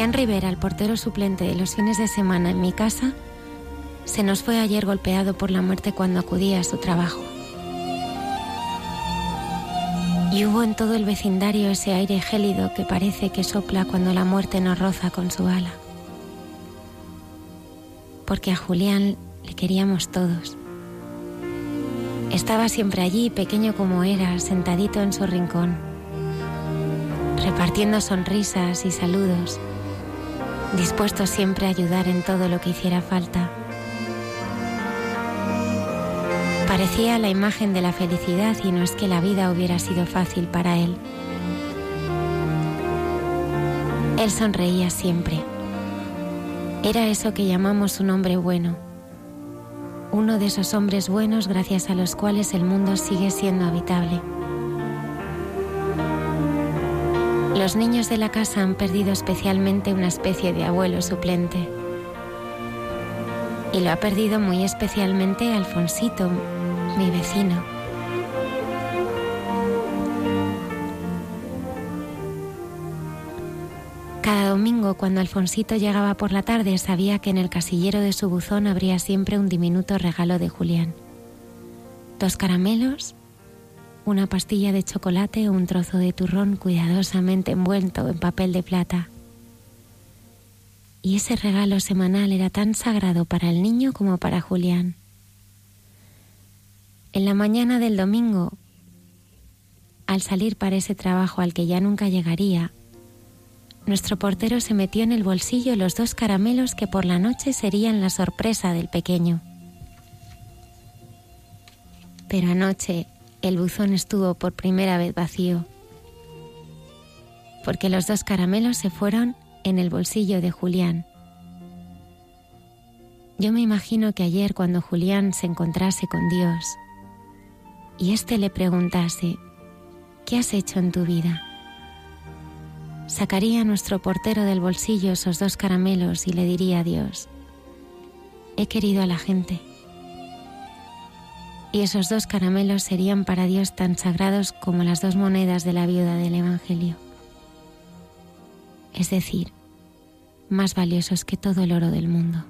Julián Rivera, el portero suplente de los fines de semana en mi casa, se nos fue ayer golpeado por la muerte cuando acudía a su trabajo. Y hubo en todo el vecindario ese aire gélido que parece que sopla cuando la muerte nos roza con su ala. Porque a Julián le queríamos todos. Estaba siempre allí, pequeño como era, sentadito en su rincón, repartiendo sonrisas y saludos dispuesto siempre a ayudar en todo lo que hiciera falta. Parecía la imagen de la felicidad y no es que la vida hubiera sido fácil para él. Él sonreía siempre. Era eso que llamamos un hombre bueno. Uno de esos hombres buenos gracias a los cuales el mundo sigue siendo habitable. Los niños de la casa han perdido especialmente una especie de abuelo suplente. Y lo ha perdido muy especialmente Alfonsito, mi vecino. Cada domingo, cuando Alfonsito llegaba por la tarde, sabía que en el casillero de su buzón habría siempre un diminuto regalo de Julián. Dos caramelos una pastilla de chocolate o un trozo de turrón cuidadosamente envuelto en papel de plata. Y ese regalo semanal era tan sagrado para el niño como para Julián. En la mañana del domingo, al salir para ese trabajo al que ya nunca llegaría, nuestro portero se metió en el bolsillo los dos caramelos que por la noche serían la sorpresa del pequeño. Pero anoche el buzón estuvo por primera vez vacío, porque los dos caramelos se fueron en el bolsillo de Julián. Yo me imagino que ayer cuando Julián se encontrase con Dios y éste le preguntase, ¿qué has hecho en tu vida? Sacaría nuestro portero del bolsillo esos dos caramelos y le diría a Dios, he querido a la gente y esos dos caramelos serían para Dios tan sagrados como las dos monedas de la viuda del Evangelio. Es decir, más valiosos que todo el oro del mundo.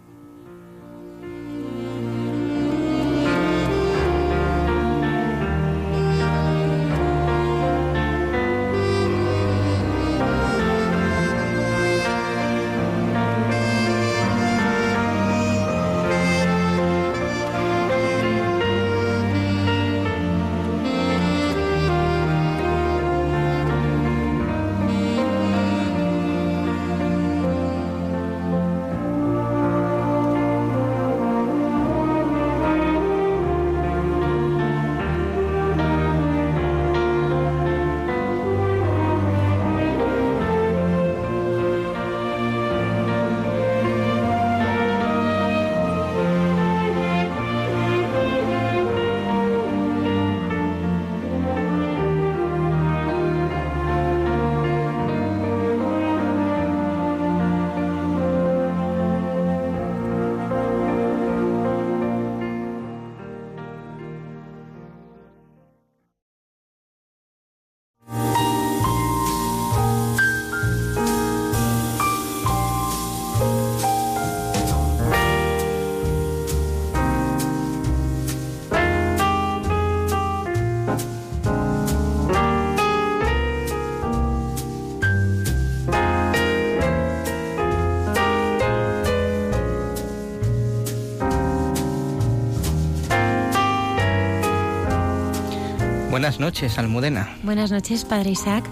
Buenas noches, Almudena. Buenas noches, Padre Isaac.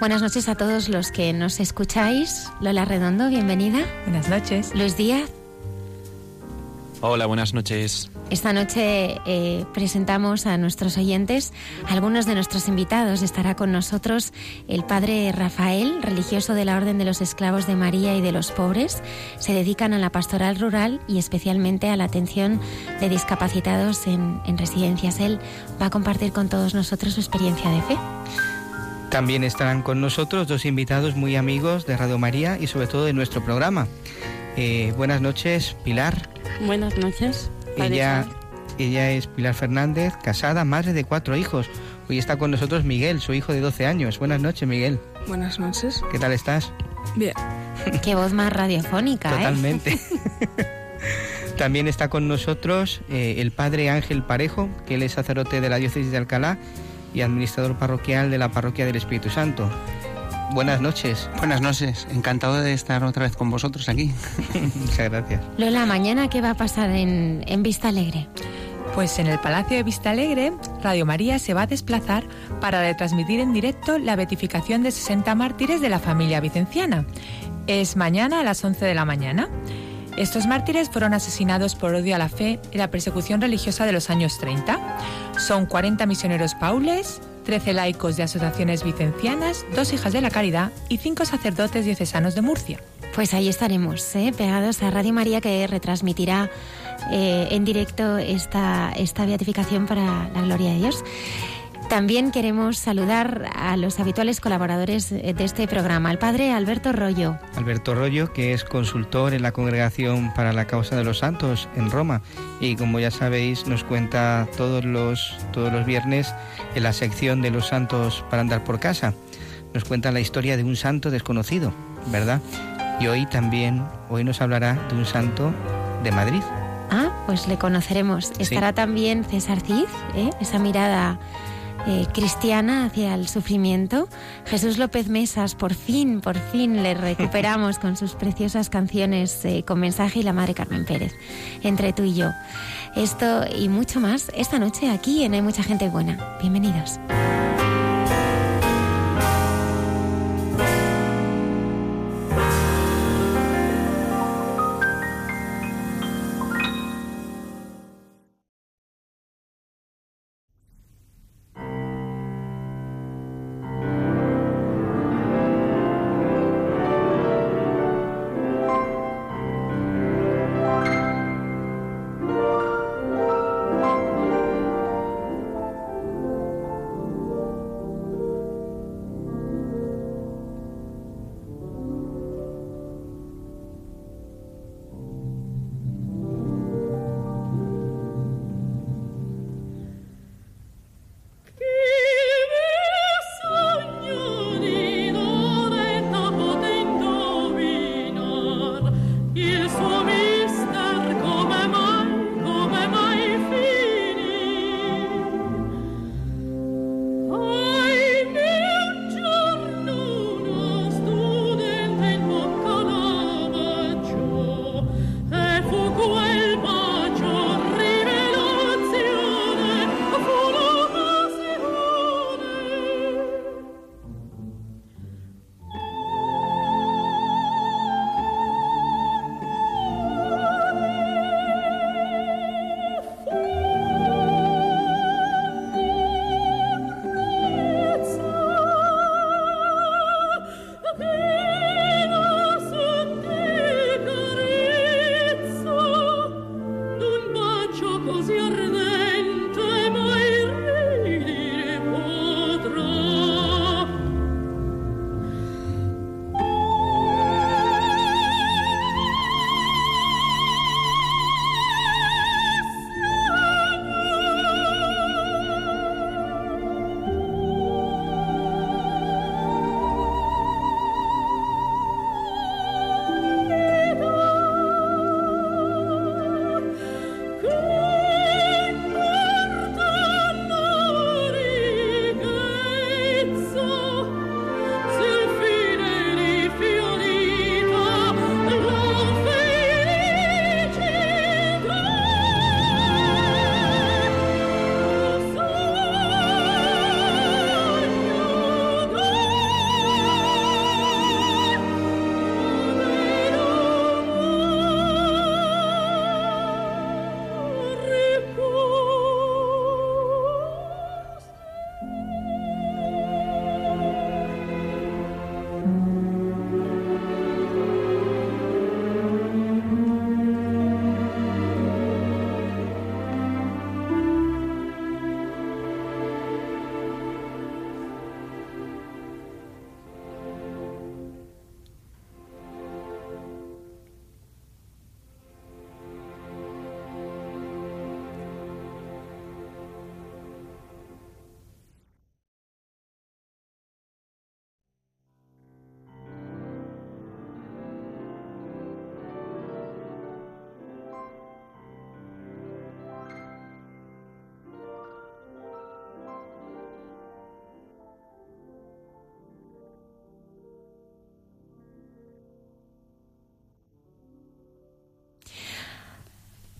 Buenas noches a todos los que nos escucháis. Lola Redondo, bienvenida. Buenas noches. Luis Díaz. Hola, buenas noches. Esta noche eh, presentamos a nuestros oyentes algunos de nuestros invitados. Estará con nosotros el padre Rafael, religioso de la Orden de los Esclavos de María y de los Pobres. Se dedican a la pastoral rural y especialmente a la atención de discapacitados en, en residencias. Él va a compartir con todos nosotros su experiencia de fe. También estarán con nosotros dos invitados muy amigos de Radio María y sobre todo de nuestro programa. Eh, buenas noches, Pilar. Buenas noches. Ella, ella es Pilar Fernández, casada, madre de cuatro hijos. Hoy está con nosotros Miguel, su hijo de 12 años. Buenas noches, Miguel. Buenas noches. ¿Qué tal estás? Bien. Qué voz más radiofónica, ¿eh? Totalmente. También está con nosotros eh, el padre Ángel Parejo, que él es sacerdote de la diócesis de Alcalá y administrador parroquial de la parroquia del Espíritu Santo. Buenas noches. Buenas noches, encantado de estar otra vez con vosotros aquí. Muchas gracias. Lola, mañana qué va a pasar en, en Vista Alegre. Pues en el Palacio de Vista Alegre, Radio María se va a desplazar para retransmitir en directo la beatificación de 60 mártires de la familia vicenciana. Es mañana a las 11 de la mañana. Estos mártires fueron asesinados por odio a la fe en la persecución religiosa de los años 30. Son 40 misioneros paules, 13 laicos de asociaciones vicencianas, dos hijas de la caridad y cinco sacerdotes diocesanos de Murcia. Pues ahí estaremos, ¿eh? pegados a Radio María que retransmitirá eh, en directo esta, esta beatificación para la gloria de Dios. También queremos saludar a los habituales colaboradores de este programa, al padre Alberto Rollo. Alberto Rollo, que es consultor en la Congregación para la Causa de los Santos en Roma y como ya sabéis nos cuenta todos los, todos los viernes en la sección de los santos para andar por casa. Nos cuenta la historia de un santo desconocido, ¿verdad? Y hoy también, hoy nos hablará de un santo de Madrid. Ah, pues le conoceremos. Estará también César Cid, ¿eh? esa mirada eh, cristiana hacia el sufrimiento. Jesús López Mesas, por fin, por fin le recuperamos con sus preciosas canciones eh, con mensaje y la Madre Carmen Pérez, entre tú y yo. Esto y mucho más esta noche aquí en Hay Mucha Gente Buena. Bienvenidos.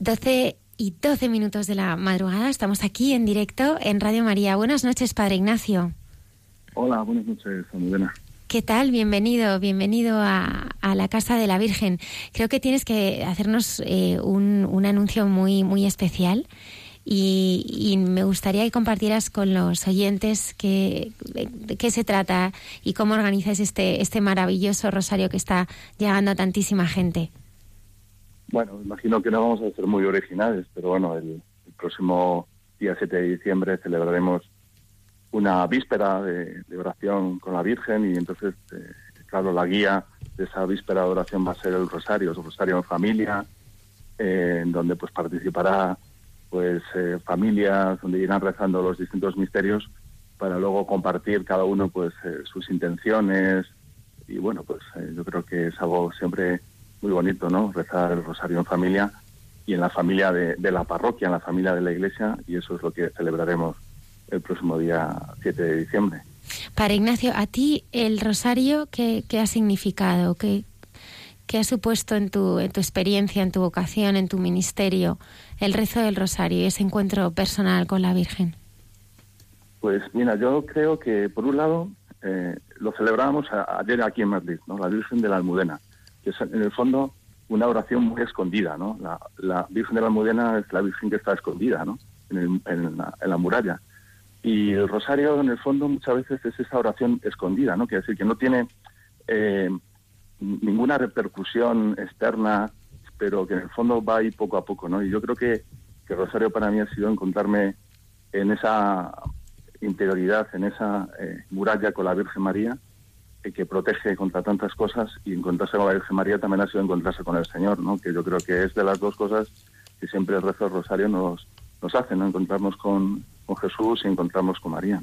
12 y 12 minutos de la madrugada. Estamos aquí en directo en Radio María. Buenas noches, Padre Ignacio. Hola, buenas noches, Almudena. ¿Qué tal? Bienvenido, bienvenido a, la Casa de la Virgen. Creo que tienes que hacernos eh, un, un, anuncio muy, muy especial y, me gustaría que compartieras con los oyentes qué, de qué se trata y cómo organizas este, este maravilloso rosario que está llegando a tantísima gente. Bueno, imagino que no vamos a ser muy originales, pero bueno, el, próximo día 7 de diciembre celebraremos una víspera de, oración con la Virgen y entonces, eh, claro, la guía de esa víspera de oración va a ser el rosario, el rosario en familia, eh, en donde pues participará pues eh, familias donde irán rezando los distintos misterios para luego compartir cada uno pues sus intenciones. Y bueno pues yo creo que es algo siempre muy bonito, ¿no? Rezar el rosario en familia y en la familia de, la parroquia, en la familia de la iglesia, y eso es lo que celebraremos el próximo día 7 de diciembre. Para Ignacio, ¿a ti el rosario qué, qué ha significado? ¿Qué, ¿Qué ha supuesto en tu, en tu experiencia, en tu vocación, en tu ministerio, el rezo del rosario y ese encuentro personal con la Virgen? Pues mira, yo creo que por un lado eh, lo celebrábamos ayer aquí en Madrid, ¿no? la Virgen de la Almudena que es en el fondo una oración muy escondida, ¿no? La, Virgen de la Almudena es la Virgen que está escondida, ¿no? En, la, muralla. Y el rosario, en el fondo, muchas veces es esa oración escondida, ¿no? Quiere decir que no tiene eh, ninguna repercusión externa, pero que en el fondo va ahí poco a poco, ¿no? Y yo creo que, que el rosario para mí ha sido encontrarme en esa interioridad, en esa eh, muralla con la Virgen María, que protege contra tantas cosas y encontrarse con la Virgen María también ha sido encontrarse con el Señor, ¿no? que yo creo que es de las dos cosas que siempre el rezo del rosario nos, nos hace, ¿no? encontrarnos con, con Jesús y encontrarnos con María.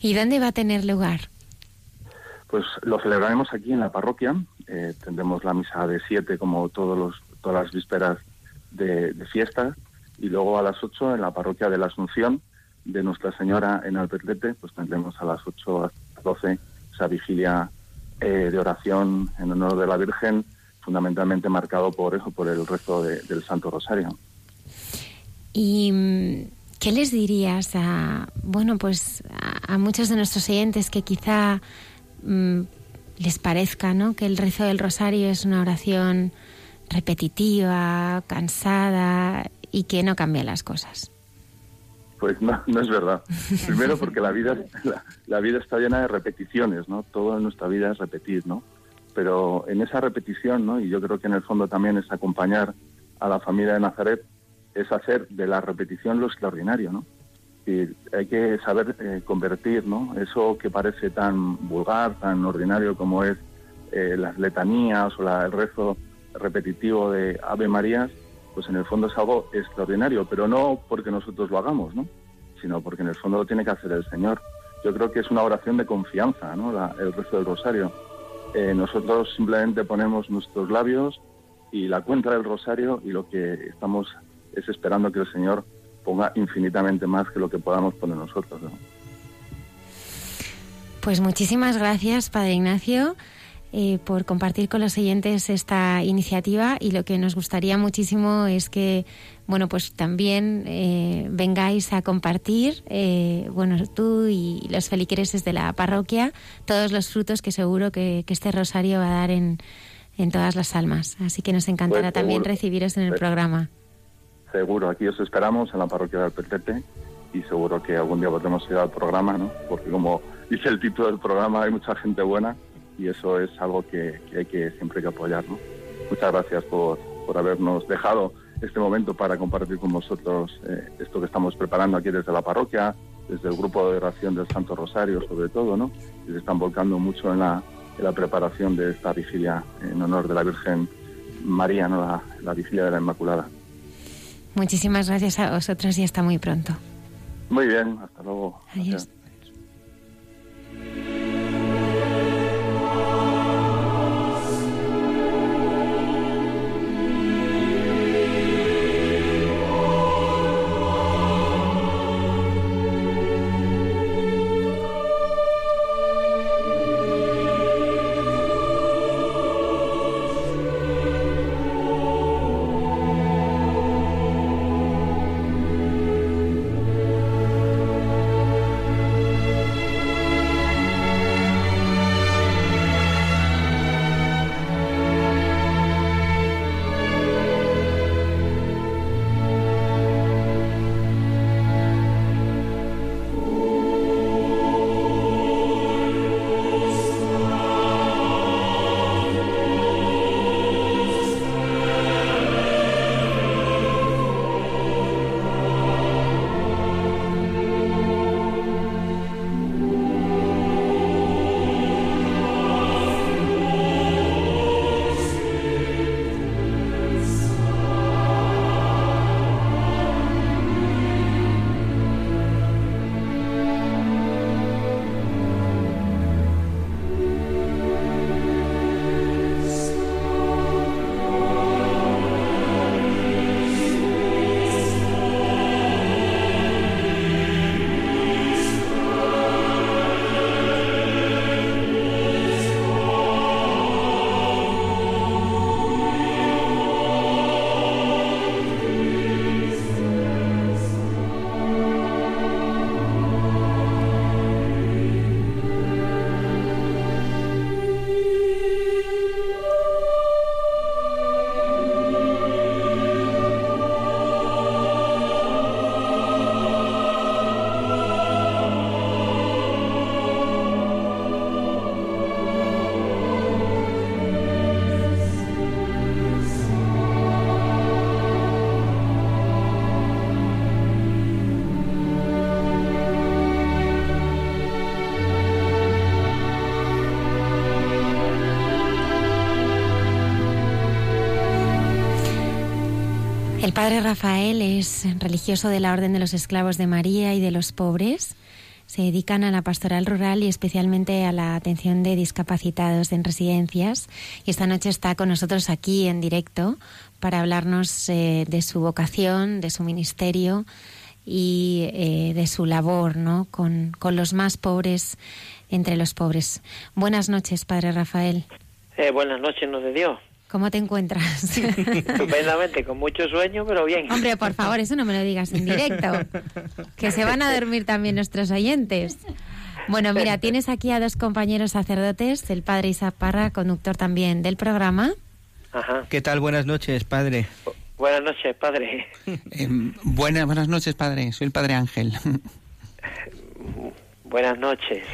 ¿Y dónde va a tener lugar? Pues lo celebraremos aquí en la parroquia, eh, tendremos la misa de siete como todos los, todas las vísperas de, de fiesta y luego a las ocho en la parroquia de la Asunción de Nuestra Señora en Albertete, pues tendremos a las ocho a las doce esa vigilia eh, de oración en honor de la Virgen, fundamentalmente marcado por eso, por el resto del Santo Rosario. ¿Y mm, qué les dirías a, bueno, pues a, muchos de nuestros oyentes que quizá mm, les parezca, ¿no? Que el rezo del Rosario es una oración repetitiva, cansada y que no cambia las cosas. Pues no, no es verdad. Primero porque la vida, la, vida está llena de repeticiones, ¿no? Todo en nuestra vida es repetir, ¿no? Pero en esa repetición, ¿no? Y yo creo que en el fondo también es acompañar a la familia de Nazaret, es hacer de la repetición lo extraordinario, ¿no? Y hay que saber eh, convertir, ¿no? Eso que parece tan vulgar, tan ordinario como es eh, las letanías o la, el rezo repetitivo de Ave Marías, pues en el fondo es algo extraordinario, pero no porque nosotros lo hagamos, ¿no? sino porque en el fondo lo tiene que hacer el Señor. Yo creo que es una oración de confianza, ¿no? el resto del rosario. Eh, nosotros simplemente ponemos nuestros labios y la cuenta del rosario y lo que estamos es esperando que el Señor ponga infinitamente más que lo que podamos poner nosotros. Pues muchísimas gracias, Padre Ignacio. Eh, por compartir con los oyentes esta iniciativa y lo que nos gustaría muchísimo es que bueno pues también eh, vengáis a compartir eh, bueno tú y los feligreses de la parroquia todos los frutos que seguro que, este rosario va a dar en, en, todas las almas. Así que nos encantará pues también recibiros en el programa. seguro aquí os esperamos en la parroquia del Petete y seguro que algún día podremos ir al programa no porque como dice el título del programa hay mucha gente buena y eso es algo que, hay que siempre que apoyar. ¿no? Muchas gracias por, por habernos dejado este momento para compartir con vosotros eh, esto que estamos preparando aquí desde la parroquia, desde el grupo de oración del Santo Rosario sobre todo, ¿no? Y se están volcando mucho en la, en la preparación de esta vigilia en honor de la Virgen María, ¿no? la, la vigilia de la Inmaculada. Muchísimas gracias a vosotros y hasta muy pronto. Muy bien, hasta luego. Adiós. El padre Rafael es religioso de la Orden de los Esclavos de María y de los Pobres. Se dedican a la pastoral rural y especialmente a la atención de discapacitados en residencias. Y esta noche está con nosotros aquí en directo para hablarnos eh, de su vocación, de su ministerio y eh, de su labor ¿no? con, con los más pobres entre los pobres. Buenas noches, Padre Rafael. Eh, buenas noches, nos de Dios. ¿Cómo te encuentras? Estupendamente, con mucho sueño, pero bien. Hombre, por favor, eso no me lo digas en directo. Que se van a dormir también nuestros oyentes. Bueno, mira, tienes aquí a dos compañeros sacerdotes, el padre Isaac Parra, conductor también del programa. Ajá. ¿Qué tal? Buenas noches, padre. Buenas noches, padre. Eh, buenas, buenas noches, padre. Soy el padre Ángel. buenas noches.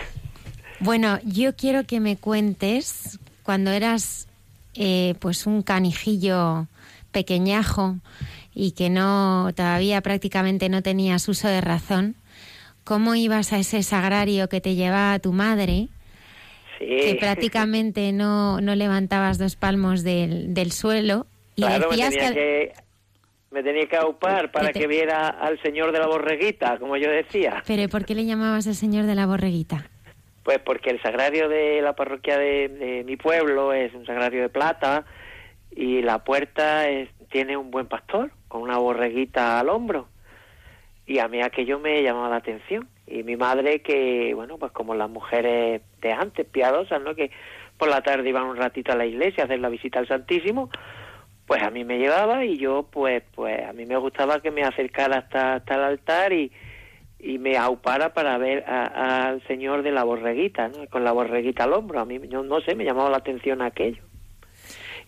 Bueno, yo quiero que me cuentes cuando eras eh, pues un canijillo pequeñajo y que no todavía prácticamente no tenías uso de razón, cómo ibas a ese sagrario que te llevaba tu madre, que prácticamente no, no levantabas dos palmos del, del suelo y decías que, me tenía que aupar para que viera al señor de la borreguita, como yo decía. Pero ¿por qué le llamabas al señor de la borreguita? Pues porque el sagrario de la parroquia de, mi pueblo es un sagrario de plata y la puerta tiene un buen pastor con una borreguita al hombro. Y a mí aquello me llamaba la atención. Y mi madre, que, bueno, pues como las mujeres de antes, piadosas, ¿no? Que por la tarde iban un ratito a la iglesia a hacer la visita al Santísimo, pues a mí me llevaba y yo, pues, pues a mí me gustaba que me acercara hasta, hasta el altar y, y me aupara para ver al señor de la borreguita, ¿no? con la borreguita al hombro. A mí, no, no sé, me llamaba la atención aquello.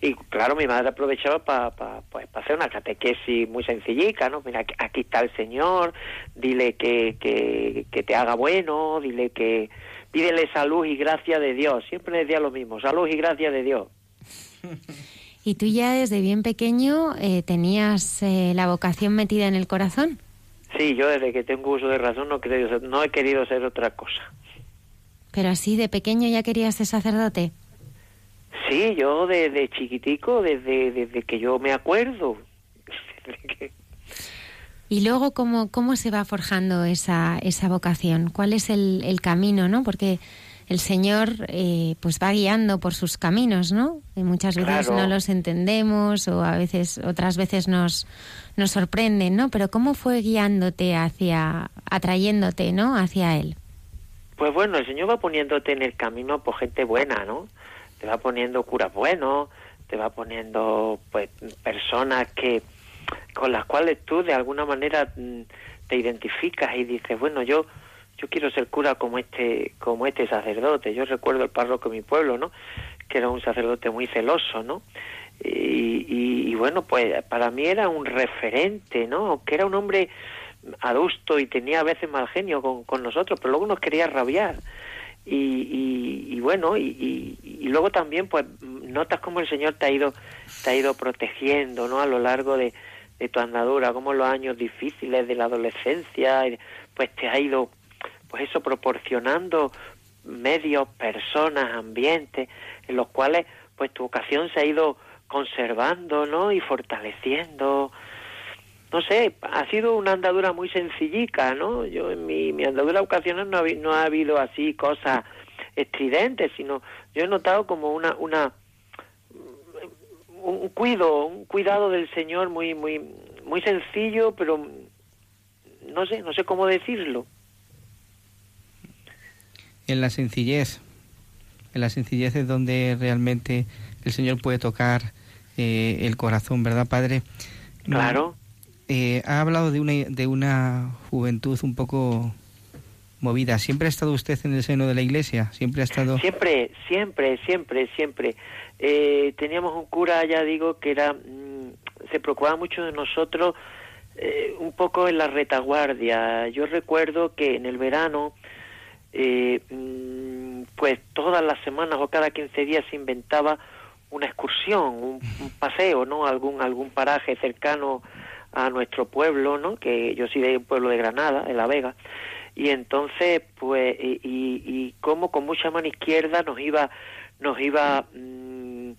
Y claro, mi madre aprovechaba para pues, hacer una catequesis muy sencillica, ¿no? Mira, aquí está el Señor, dile que, que, que te haga bueno, dile que... Pídele salud y gracia de Dios. Siempre decía lo mismo, salud y gracia de Dios. ¿Y tú ya desde bien pequeño eh, tenías eh, la vocación metida en el corazón? Sí, yo desde que tengo uso de razón no, no he querido ser otra cosa. ¿Pero así de pequeño ya querías ser sacerdote? Sí, yo desde chiquitico, desde, desde que yo me acuerdo. Y luego, ¿cómo, ¿cómo se va forjando esa, esa vocación? ¿Cuál es el, el camino, no? Porque el Señor eh, pues va guiando por sus caminos, ¿no? Y muchas veces no los entendemos o a veces otras veces nos nos sorprenden, ¿no? Pero cómo fue guiándote hacia atrayéndote, ¿no? hacia él. Pues bueno, el Señor va poniéndote en el camino por gente buena, ¿no? Te va poniendo curas buenos, te va poniendo pues personas que con las cuales tú de alguna manera mm, te identificas y dices, bueno, yo yo quiero ser cura como este como este sacerdote. Yo recuerdo el párroco de mi pueblo, ¿no? Que era un sacerdote muy celoso, ¿no? Y, y, bueno, pues para mí era un referente, ¿no? Que era un hombre adusto y tenía a veces mal genio con, con nosotros, pero luego nos quería rabiar. Y, y, bueno, y, y, luego también pues notas cómo el Señor te ha ido, te ha ido protegiendo, ¿no? A lo largo de, de tu andadura, como los años difíciles de la adolescencia, pues te ha ido pues eso, proporcionando medios, personas, ambientes, en los cuales pues tu vocación se ha ido conservando, ¿no? Y fortaleciendo. No sé, ha sido una andadura muy sencillica, ¿no? Yo en mi, mi andadura vocacional no ha, no ha habido así cosas estridentes, sino yo he notado como una, una un cuido, un cuidado del Señor muy, muy, muy sencillo, pero no sé, no sé cómo decirlo en la sencillez. En la sencillez es donde realmente el Señor puede tocar eh, el corazón, ¿verdad, Padre? Claro. Eh, ha hablado de una, de una juventud un poco movida. ¿Siempre ha estado usted en el seno de la iglesia? ¿Siempre ha estado...? Siempre, siempre, siempre, siempre. Eh, teníamos un cura, ya digo, que era... Mm, se preocupaba mucho de nosotros un poco en la retaguardia. Yo recuerdo que en el verano eh, mm, pues todas las semanas o cada 15 días se inventaba una excursión, un, paseo, ¿no? Algún algún paraje cercano a nuestro pueblo, ¿no? Que yo soy de un pueblo de Granada, de La Vega, y entonces, pues, y, y, como con mucha mano izquierda nos iba, nos iba mm,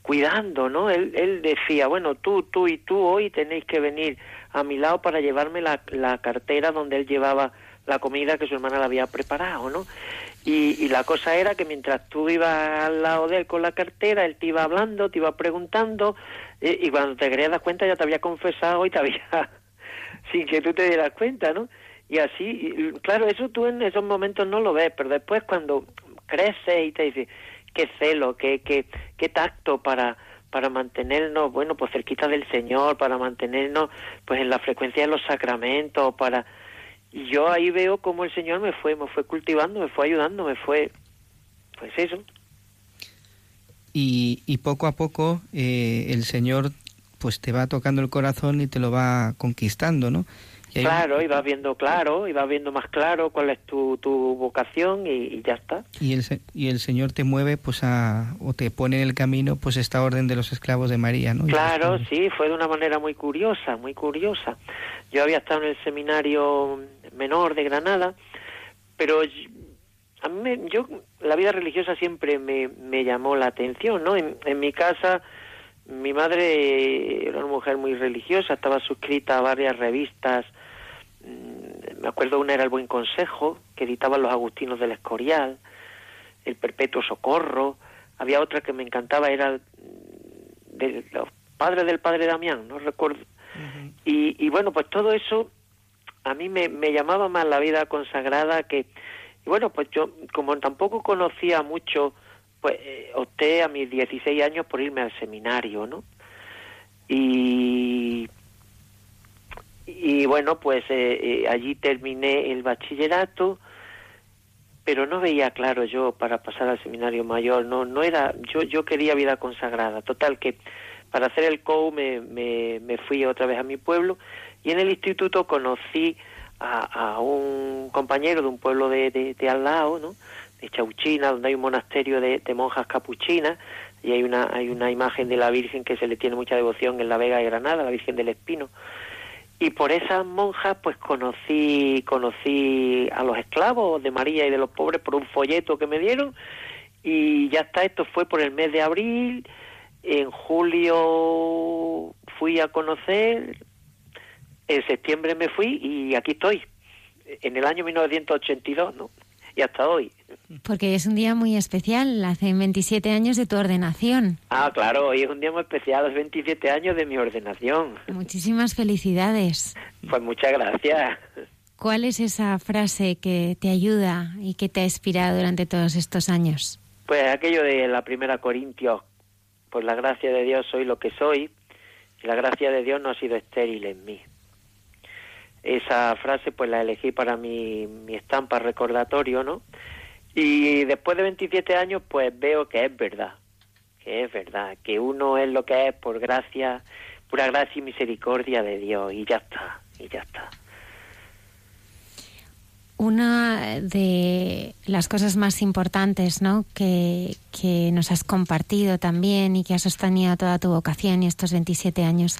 cuidando, ¿no? Él, él decía, bueno, tú, tú y tú hoy tenéis que venir a mi lado para llevarme la, la cartera donde él llevaba la comida que su hermana le había preparado, ¿no? Y, la cosa era que mientras tú ibas al lado de él con la cartera, él te iba hablando, te iba preguntando, y, y cuando te querías dar cuenta ya te había confesado y te había, sin que tú te dieras cuenta, ¿no? Y así, y, claro, eso tú en esos momentos no lo ves, pero después cuando creces y te dices, qué celo, qué, qué, qué tacto para para mantenernos, bueno, pues cerquita del Señor, para mantenernos pues en la frecuencia de los sacramentos, para y yo ahí veo cómo el Señor me fue, me fue cultivando, me fue ayudando, me fue, pues eso. Y, y poco a poco eh, el Señor pues te va tocando el corazón y te lo va conquistando, ¿no? Y claro, y vas viendo claro, y vas viendo más claro cuál es tu, tu vocación y, y, ya está. Y el, y el Señor te mueve pues a, o te pone en el camino pues esta orden de los esclavos de María, ¿no? Claro, sí, fue de una manera muy curiosa, muy curiosa. Yo había estado en el seminario menor de Granada, pero a mí me, yo la vida religiosa siempre me, me llamó la atención, ¿no? En, en mi casa mi madre era una mujer muy religiosa, estaba suscrita a varias revistas me acuerdo una era El Buen Consejo, que editaban los Agustinos del Escorial, El Perpetuo Socorro, había otra que me encantaba, era de los padres del padre Damián, no recuerdo. Uh -huh. y, y, bueno, pues todo eso a mí me, me, llamaba más la vida consagrada que, y bueno, pues yo como tampoco conocía mucho, pues eh, opté a mis 16 años por irme al seminario, ¿no? Y y bueno, pues eh, eh, allí terminé el bachillerato, pero no veía claro yo para pasar al seminario mayor, no, no era, yo, yo quería vida consagrada, total que para hacer el COU me, me, me fui otra vez a mi pueblo y en el instituto conocí a, a un compañero de un pueblo de, de, al lado, ¿no? de Chauchina, donde hay un monasterio de, de monjas capuchinas y hay una, hay una imagen de la Virgen que se le tiene mucha devoción en la Vega de Granada, la Virgen del Espino y por esas monjas pues conocí conocí a los esclavos de María y de los pobres por un folleto que me dieron y ya está esto fue por el mes de abril en julio fui a conocer en septiembre me fui y aquí estoy en el año 1982 no y hasta hoy. Porque es un día muy especial, hace 27 años de tu ordenación. Ah, claro, hoy es un día muy especial, es 27 años de mi ordenación. Muchísimas felicidades. Pues muchas gracias. ¿Cuál es esa frase que te ayuda y que te ha inspirado durante todos estos años? Pues aquello de la primera Corintios, por la gracia de Dios soy lo que soy, y la gracia de Dios no ha sido estéril en mí esa frase pues la elegí para mi, mi estampa recordatorio, ¿no? Y después de 27 años pues veo que es verdad, que es verdad, que uno es lo que es por gracia, pura gracia y misericordia de Dios y ya está, y ya está. Una de las cosas más importantes ¿no? que, que, nos has compartido también y que ha sostenido toda tu vocación y estos 27 años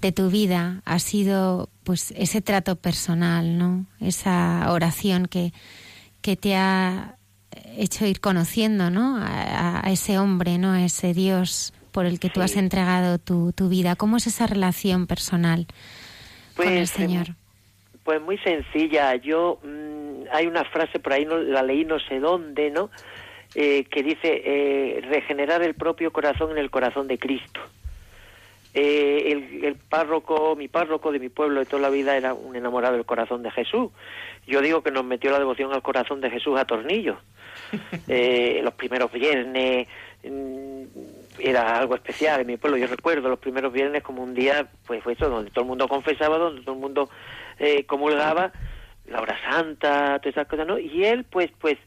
de tu vida ha sido pues ese trato personal, ¿no? esa oración que, que te ha hecho ir conociendo ¿no? a, a, ese hombre, ¿no? a ese Dios por el que tú has entregado tu, tu vida. ¿Cómo es esa relación personal pues, con el Señor? Pues muy sencilla. Yo mmm, hay una frase por ahí, no, la leí no sé dónde, ¿no? Eh, que dice eh, regenerar el propio corazón en el corazón de Cristo. Eh, el, el, párroco, mi párroco de mi pueblo de toda la vida era un enamorado del corazón de Jesús. Yo digo que nos metió la devoción al corazón de Jesús a tornillos. Eh, los primeros viernes mmm, era algo especial en mi pueblo. Yo recuerdo los primeros viernes como un día, pues fue eso, donde todo el mundo confesaba, donde todo el mundo eh, comulgaba, la hora santa, todas esas cosas, ¿no? Y él, pues, pues,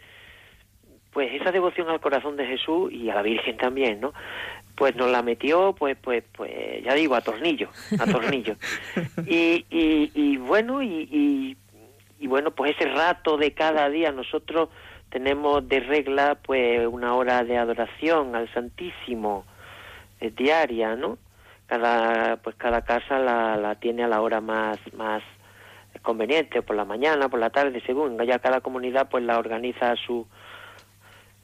pues esa devoción al corazón de Jesús y a la Virgen también, ¿no? Pues nos la metió, pues, pues, pues, ya digo, a tornillo, a tornillo. y, y, y bueno, y, y, y bueno, pues ese rato de cada día nosotros tenemos de regla pues una hora de adoración al Santísimo eh, diaria, ¿no? Cada pues cada casa la, la tiene a la hora más más conveniente, por la mañana, por la tarde, según ya cada comunidad pues la organiza a su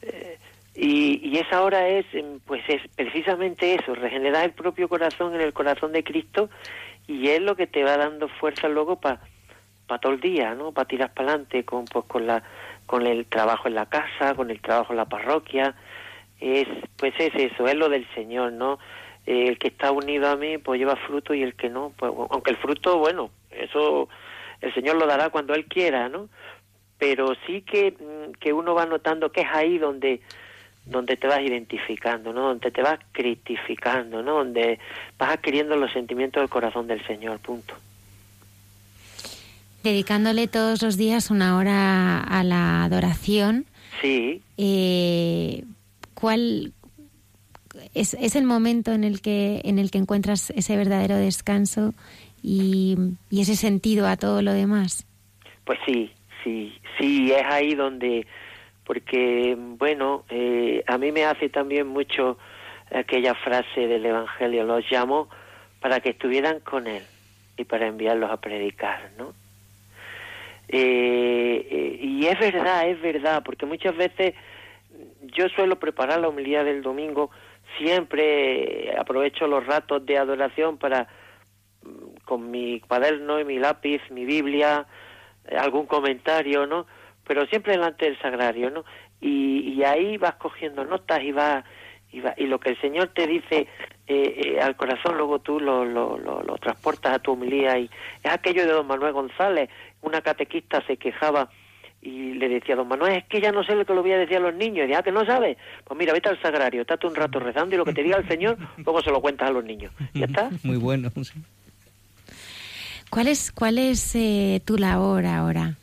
eh, Y, y esa hora es, em, pues es precisamente eso, regenerar el propio corazón en el corazón de Cristo y es lo que te va dando fuerza luego para pa todo el día, ¿no? Para tirar para adelante con, pues, con, la, con el trabajo en la casa, con el trabajo en la parroquia. Es, pues es eso, es lo del Señor, ¿no? Eh, el que está unido a mí, pues lleva fruto y el que no, pues aunque el fruto, bueno, eso el Señor lo dará cuando Él quiera, ¿no? Pero sí que, mm, que uno va notando que es ahí donde donde te vas identificando, ¿no? Donde te vas critificando, ¿no? Donde vas adquiriendo los sentimientos del corazón del Señor, punto. Dedicándole todos los días una hora a la adoración. Sí. Eh, ¿Cuál es, es, el momento en el que en el que encuentras ese verdadero descanso y, y ese sentido a todo lo demás? Pues sí, sí, sí, es ahí donde porque, bueno, eh, a mí me hace también mucho aquella frase del Evangelio, los llamó para que estuvieran con Él y para enviarlos a predicar, ¿no? Eh, eh, y es verdad, es verdad, porque muchas veces yo suelo preparar la humildad del domingo, siempre aprovecho los ratos de adoración para, mm, con mi cuaderno y mi lápiz, mi Biblia, algún comentario, ¿no? Pero siempre delante del sagrario, ¿no? Y, y ahí vas cogiendo notas y vas y, va, y lo que el Señor te dice eh, eh, al corazón, luego tú lo, lo, lo, lo, transportas a tu humilía. Y es aquello de don Manuel González, una catequista se quejaba y le decía a don Manuel, es que ya no sé lo que lo voy a decir a los niños. Y decía, ah, que no sabes. Pues mira, vete al sagrario, estate un rato rezando y lo que te diga el Señor, luego se lo cuentas a los niños. ¿Ya está? Muy bueno. Sí. ¿Cuál es, cuál es eh, tu labor ahora?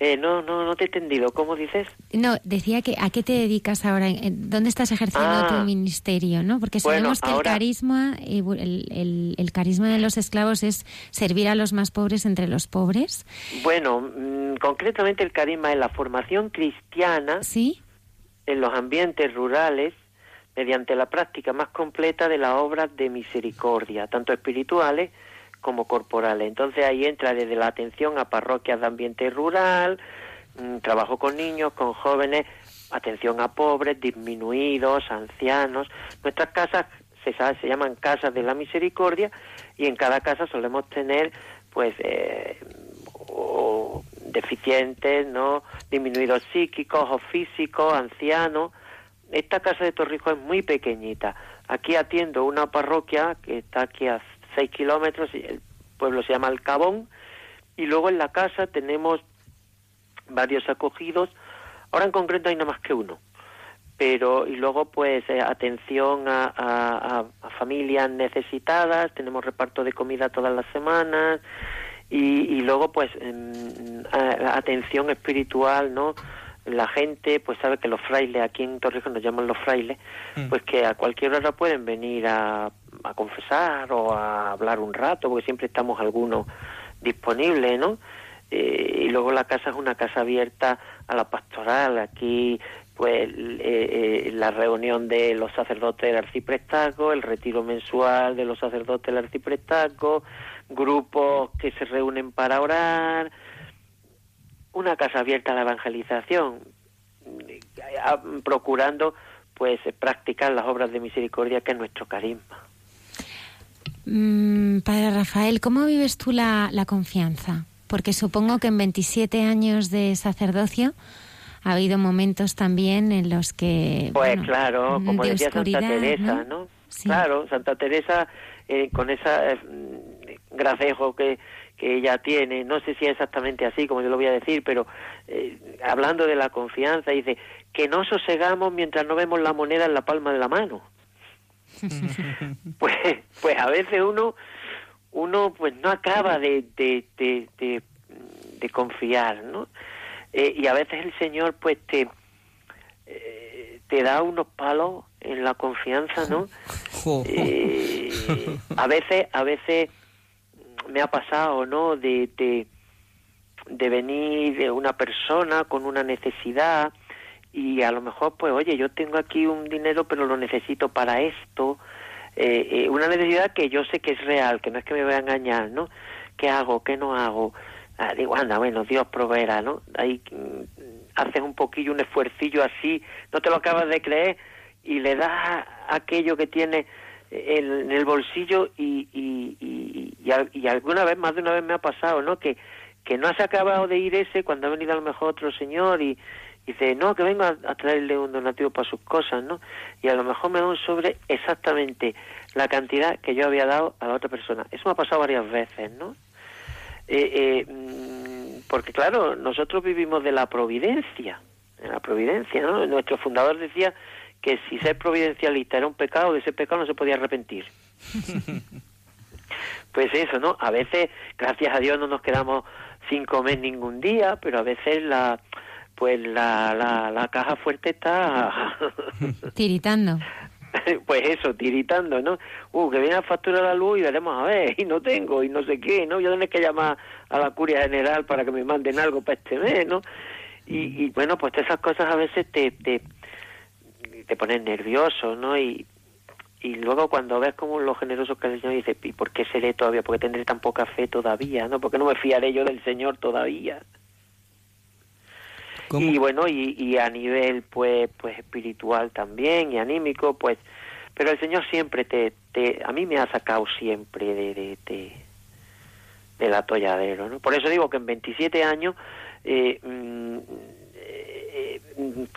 Eh, no, no, no te he entendido. ¿Cómo dices? No, decía que a qué te dedicas ahora, ¿dónde estás ejerciendo Ah. tu ministerio? ¿no? Porque Bueno, sabemos que el carisma, eh, el, el- el carisma de los esclavos es servir a los más pobres entre los pobres. Bueno, mm, concretamente el carisma es la formación cristiana ¿Sí? en los ambientes rurales mediante la práctica más completa de las obras de misericordia, tanto espirituales como corporales. Entonces ahí entra desde la atención a parroquias de ambiente rural, mm, trabajo con niños, con jóvenes, atención a pobres, disminuidos, ancianos. Nuestras casas se, sabe- se llaman casas de la misericordia y en cada casa solemos tener pues eh, deficientes, ¿no? disminuidos psíquicos o físicos, ancianos. Esta casa de Torrijos es muy pequeñita. Aquí atiendo una parroquia que está aquí a 6 kilómetros, y el pueblo se llama Alcabón, y luego en la casa tenemos varios acogidos. Ahora en concreto hay no más que uno. Pero, y luego pues eh, atención a, a, a- familias necesitadas, tenemos reparto de comida todas las semanas, y, y luego pues a- atención espiritual, ¿no? La gente pues sabe que los frailes, aquí en Torrijos nos llaman los frailes, pues que a cualquier hora pueden venir a, a confesar o a hablar un rato, porque siempre estamos algunos disponibles, ¿no? Eh, y luego la casa es una casa abierta a la pastoral. Aquí, pues, eh, eh, la reunión de los sacerdotes del arciprestazgo, el retiro mensual de los sacerdotes del arciprestazgo, grupos que se reúnen para orar, una casa abierta a la evangelización, procurando, pues, practicar las obras de misericordia que es nuestro carisma. Mm, padre Rafael, ¿cómo vives tú la, la confianza? Porque supongo que en 27 años de sacerdocio ha habido momentos también en los que... Pues bueno, claro, como de decía Santa Teresa, ¿no? ¿no? Sí. Claro, Santa Teresa eh, con esa eh, mm, gracejo que, que ella tiene, no sé si es exactamente así como yo lo voy a decir, pero eh, hablando de la confianza, dice que no sosegamos mientras no vemos la moneda en la palma de la mano. pues, pues a veces uno, uno pues no acaba de, de, de, de, de confiar, ¿no? Eh, y a veces el Señor pues te, eh, te da unos palos en la confianza, ¿no? Eh, a veces, a veces me ha pasado, ¿no? De, de, de venir una persona con una necesidad y a lo mejor, pues, oye, yo tengo aquí un dinero, pero lo necesito para esto. Eh, eh, una necesidad que yo sé que es real, que no es que me voy a engañar, ¿no? ¿Qué hago? ¿Qué no hago? Ah, digo, anda, bueno, Dios proveerá, ¿no? Hay, mm, haces un poquillo, un esfuercillo así, no te lo acabas de creer y le das aquello que tiene en el bolsillo y, y, y, y, alguna vez, más de una vez me ha pasado, ¿no? Que, que no has acabado de ir ese cuando ha venido a lo mejor otro señor y, dice, no, que venga a, traerle un donativo para sus cosas, ¿no? Y a lo mejor me da un sobre exactamente la cantidad que yo había dado a la otra persona. Eso me ha pasado varias veces, ¿no? Eh, eh, mm, porque claro, nosotros vivimos de la providencia, de la providencia, ¿no? Nuestro fundador decía que si ser providencialista era un pecado, de ese pecado no se podía arrepentir. pues eso, ¿no? A veces, gracias a Dios, no nos quedamos sin comer ningún día, pero a veces la pues la, la, la caja fuerte está tiritando. pues eso, tiritando, ¿no? Uh, que viene a facturar la luz y veremos a ver, y no tengo, y no sé qué, ¿no? Yo tengo que llamar a la curia general para que me manden algo para este mes, ¿no? Y, y bueno, pues esas cosas a veces te, te, te ponen nervioso, ¿no? Y, y luego cuando ves como lo generoso que es el Señor, dices, ¿y por qué seré todavía? ¿Por qué tendré tan poca fe todavía? ¿No? ¿Por qué no me fiaré yo del Señor todavía? Y bueno, y, a nivel pues pues espiritual también y anímico, pues pero el Señor siempre te, te a mí me ha sacado siempre de, de, de del atolladero, ¿no? Por eso digo que en 27 años eh, mm, eh,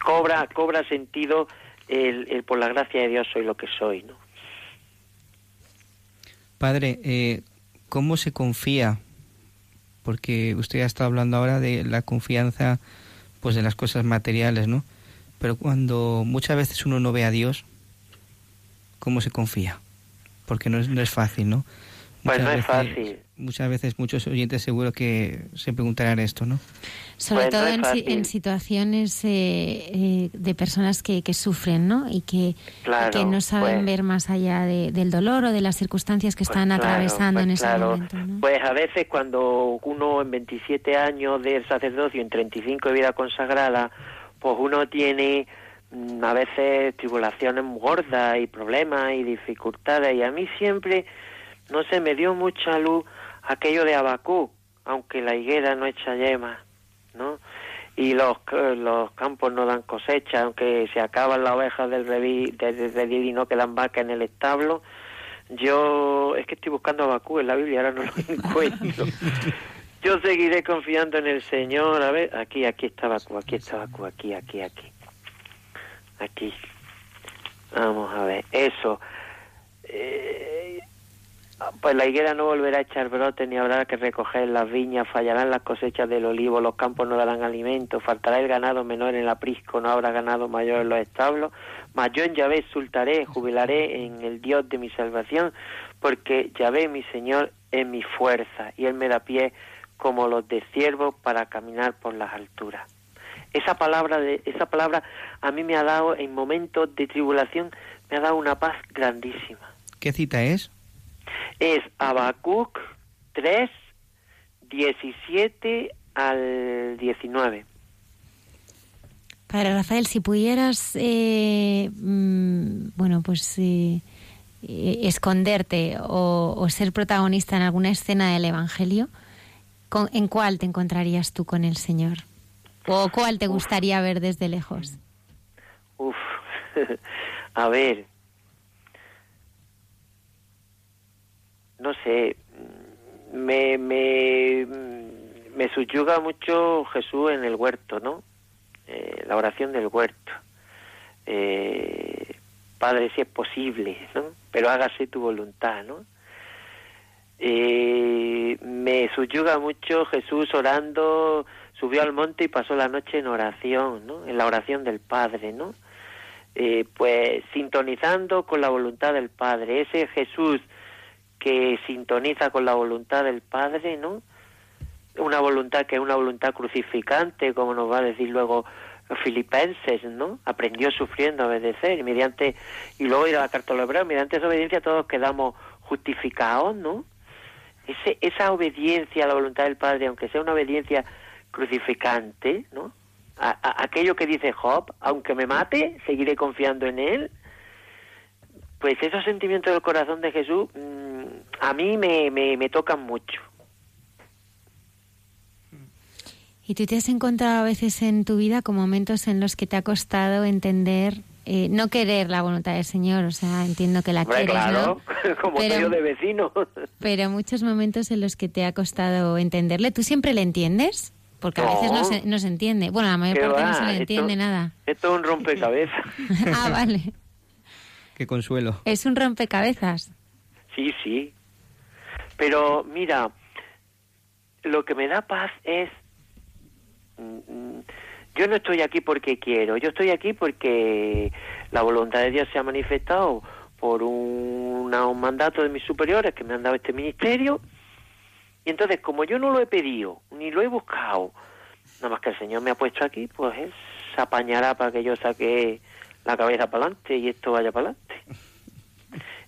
cobra cobra sentido el, el, por la gracia de Dios soy lo que soy, ¿no? Padre, eh, ¿cómo se confía? Porque usted ha estado hablando ahora de la confianza pues de las cosas materiales, ¿no? Pero cuando muchas veces uno no ve a Dios, ¿cómo se confía? Porque no es, no es fácil, ¿no? Pues no es fácil. Muchas veces muchos oyentes seguro que se preguntarán esto, ¿no? Sobre pues todo en, situaciones eh, eh, de personas que, que, sufren, ¿no? Y que, que no saben pues ver más allá del dolor o de las circunstancias que pues están atravesando en ese momento. Pues a veces cuando uno en 27 años de sacerdocio, en 35 de vida consagrada, pues uno tiene mm, a veces tribulaciones gordas y problemas y dificultades. Y a mí siempre no se me dio mucha luz aquello de Abacú, aunque la higuera no echa yema, ¿no? Y los, los campos no dan cosecha, aunque se acaban las ovejas del redil, del y no quedan vacas en el establo. Yo es que estoy buscando Abacú en la Biblia, ahora no lo encuentro. Yo seguiré confiando en el Señor. A ver, aquí, aquí está Abacú, aquí está Abacú, aquí, aquí, aquí. Aquí. Vamos a ver, eso. Eh, pues la higuera no volverá a echar brotes, ni habrá que recoger las viñas, fallarán las cosechas del olivo, los campos no darán alimento, faltará el ganado menor en el aprisco, no habrá ganado mayor en los establos, mas yo en Yahvé sultaré, jubilaré en el Dios de mi salvación, porque Yahvé mi Señor es mi fuerza, y Él me da pie como los de siervos para caminar por las alturas. Esa palabra, de, esa palabra a mí me ha dado, en momentos de tribulación, me ha dado una paz grandísima. ¿Qué cita es? Es Habacuc 3, 17 al 19. Para Rafael, si pudieras, eh, mm, bueno, pues eh, eh, esconderte o, ser protagonista en alguna escena del Evangelio, ¿en cuál te encontrarías tú con el Señor? ¿O cuál te gustaría ver desde lejos? Uf, a ver, no sé, me, me, me subyuga mucho Jesús en el huerto, ¿no? Eh, la oración del huerto. Eh, Padre, si es posible, ¿no? Pero hágase tu voluntad, ¿no? Eh, me subyuga mucho Jesús orando, subió al monte y pasó la noche en oración, ¿no? En la oración del Padre, ¿no? pues sintonizando con la voluntad del Padre. Ese Jesús que sintoniza con la voluntad del Padre, ¿no? Una voluntad que es una voluntad crucificante, como nos va a decir luego Filipenses, ¿no? Aprendió sufriendo a obedecer y mediante y luego ir a la carta de mediante esa obediencia todos quedamos justificados, ¿no? Ese, esa obediencia a la voluntad del Padre, aunque sea una obediencia crucificante, ¿no? aquello que dice Job, aunque me mate, seguiré confiando en él. Pues esos sentimientos del corazón de Jesús mm, a mí me, me, tocan mucho. ¿Y tú te has encontrado a veces en tu vida con momentos en los que te ha costado entender, eh, no querer la voluntad del Señor? O sea, entiendo que la Hombre, quieres, claro, ¿no? como Pero- de vecino. Pero muchos momentos en los que te ha costado entenderle, ¿tú siempre le entiendes? Porque a veces no No. se, no se entiende. Bueno, la mayor ¿Qué parte no se le Esto- entiende nada. Esto es un rompecabezas. ah, vale. Qué consuelo. Es un rompecabezas. Sí, sí. Pero mira, lo que me da paz es... mm, mm, Yo no estoy aquí porque quiero, yo estoy aquí porque la voluntad de Dios se ha manifestado por un, mandato de mis superiores que me han dado este ministerio. Y entonces, como yo no lo he pedido, ni lo he buscado, nada más que el Señor me ha puesto aquí, pues Él se apañará para que yo saque la cabeza para adelante y esto vaya para adelante.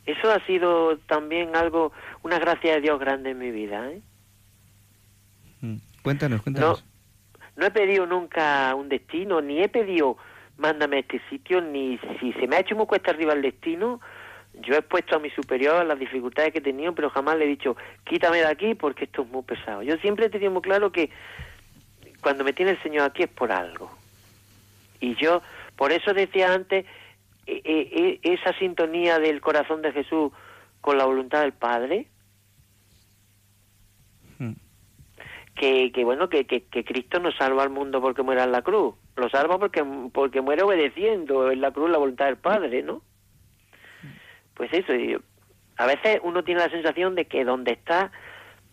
Eso ha sido también algo, una gracia de Dios grande en mi vida. ¿eh? Mm. Cuéntanos, cuéntanos. No he pedido nunca un destino, ni he pedido mándame a este sitio, ni si se me ha hecho muy cuesta arriba el destino, yo he puesto a mi superior las dificultades que he tenido, pero jamás le he dicho, quítame de aquí porque esto es muy pesado. Yo siempre he tenido muy claro que cuando me tiene el Señor aquí es por algo. Y yo, por eso decía antes, esa sintonía del corazón de Jesús con la voluntad del Padre, Mm. que, que bueno, que, que, que Cristo no salva al mundo porque muera en la cruz, lo salva porque, porque muere obedeciendo en la cruz la voluntad del Padre, ¿no? Pues eso, y a veces uno tiene la sensación de que donde está,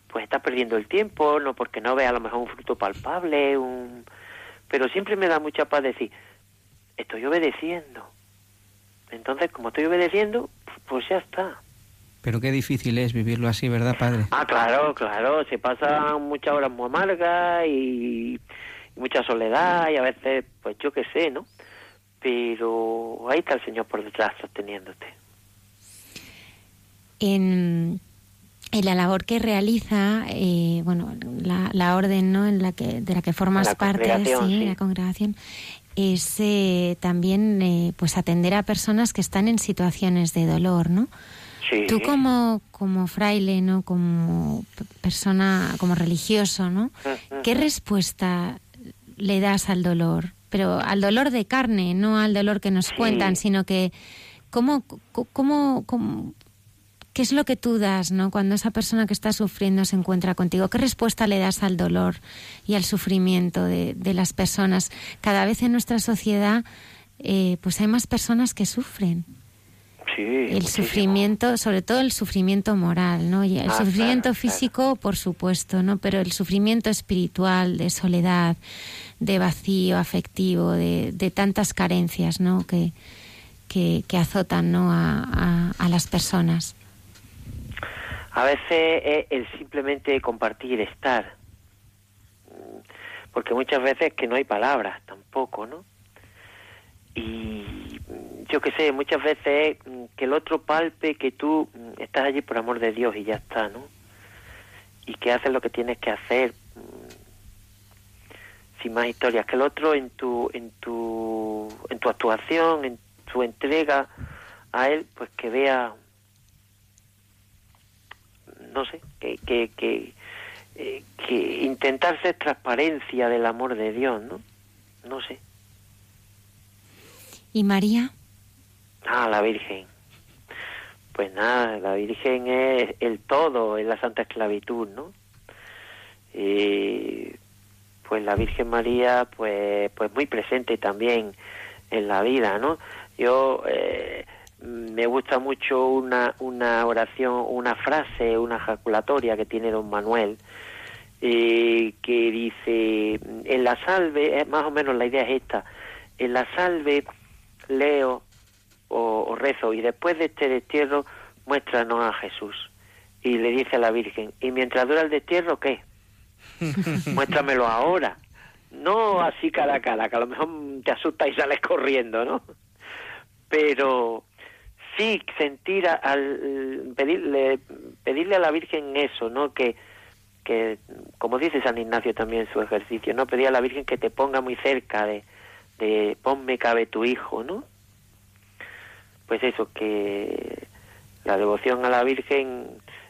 pues está perdiendo el tiempo, no porque no ve a lo mejor un fruto palpable, un... pero siempre me da mucha paz decir, estoy obedeciendo. Entonces, como estoy obedeciendo, pues ya está. Pero qué difícil es vivirlo así, ¿verdad, padre? Ah, claro, claro, se pasan muchas horas muy amargas y, y mucha soledad y a veces, pues yo qué sé, ¿no? Pero ahí está el Señor por detrás sosteniéndote. En, en la labor que realiza, eh, bueno, la, la orden ¿no? en la que, de la que formas La parte, sí, sí. la congregación, es eh, también eh, pues atender a personas que están en situaciones de dolor, ¿no? Sí. Tú como, como fraile, ¿no? Como persona, como religioso, ¿no? ¿Qué respuesta le das al dolor? Pero al dolor de carne, no al dolor que nos Sí. cuentan, sino que cómo, cómo- qué es lo que tú das, ¿no? Cuando esa persona que está sufriendo se encuentra contigo, ¿qué respuesta le das al dolor y al sufrimiento de, de las personas? Cada vez en nuestra sociedad, eh, pues hay más personas que sufren Sí, el muchísimo. sufrimiento, sobre todo el sufrimiento moral, ¿no? Y el Ah, sufrimiento claro, físico, por supuesto, ¿no? Pero el sufrimiento espiritual, de soledad, de vacío afectivo, de, de tantas carencias, ¿no? Que, que, que azotan, ¿no? A, a, a las personas. A veces es el simplemente compartir, estar. Porque muchas veces que no hay palabras tampoco, ¿no? Y yo qué sé, muchas veces es que el otro palpe que tú estás allí por amor de Dios y ya está, ¿no? Y que haces lo que tienes que hacer sin más historias. Que el otro en tu, en tu, en tu actuación, en tu entrega a él, pues que vea no sé, que, que, que, eh, que intentar ser transparencia del amor de Dios, ¿no? No sé. ¿Y María? Ah, la Virgen. Pues nada, la Virgen es el todo en la Santa Esclavitud, ¿no? Y pues la Virgen María, pues, pues muy presente también en la vida, ¿no? Yo eh, me gusta mucho una, una oración, una frase, una ejaculatoria que tiene don Manuel, eh, que dice, en la salve, más o menos la idea es esta, en la salve leo o, o rezo y después de este destierro muéstranos a Jesús. Y le dice a la Virgen, ¿y mientras dura el destierro qué? Muéstramelo ahora. No así cara a cara, que a lo mejor te asustas y sales corriendo, ¿no? Pero sí sentir a- al pedirle, pedirle a la Virgen eso, ¿no? Que, que, como dice San Ignacio también en su ejercicio, ¿no? Pedir a la Virgen que te ponga muy cerca de, de ponme cabe tu hijo, ¿no? Pues eso, que la devoción a la Virgen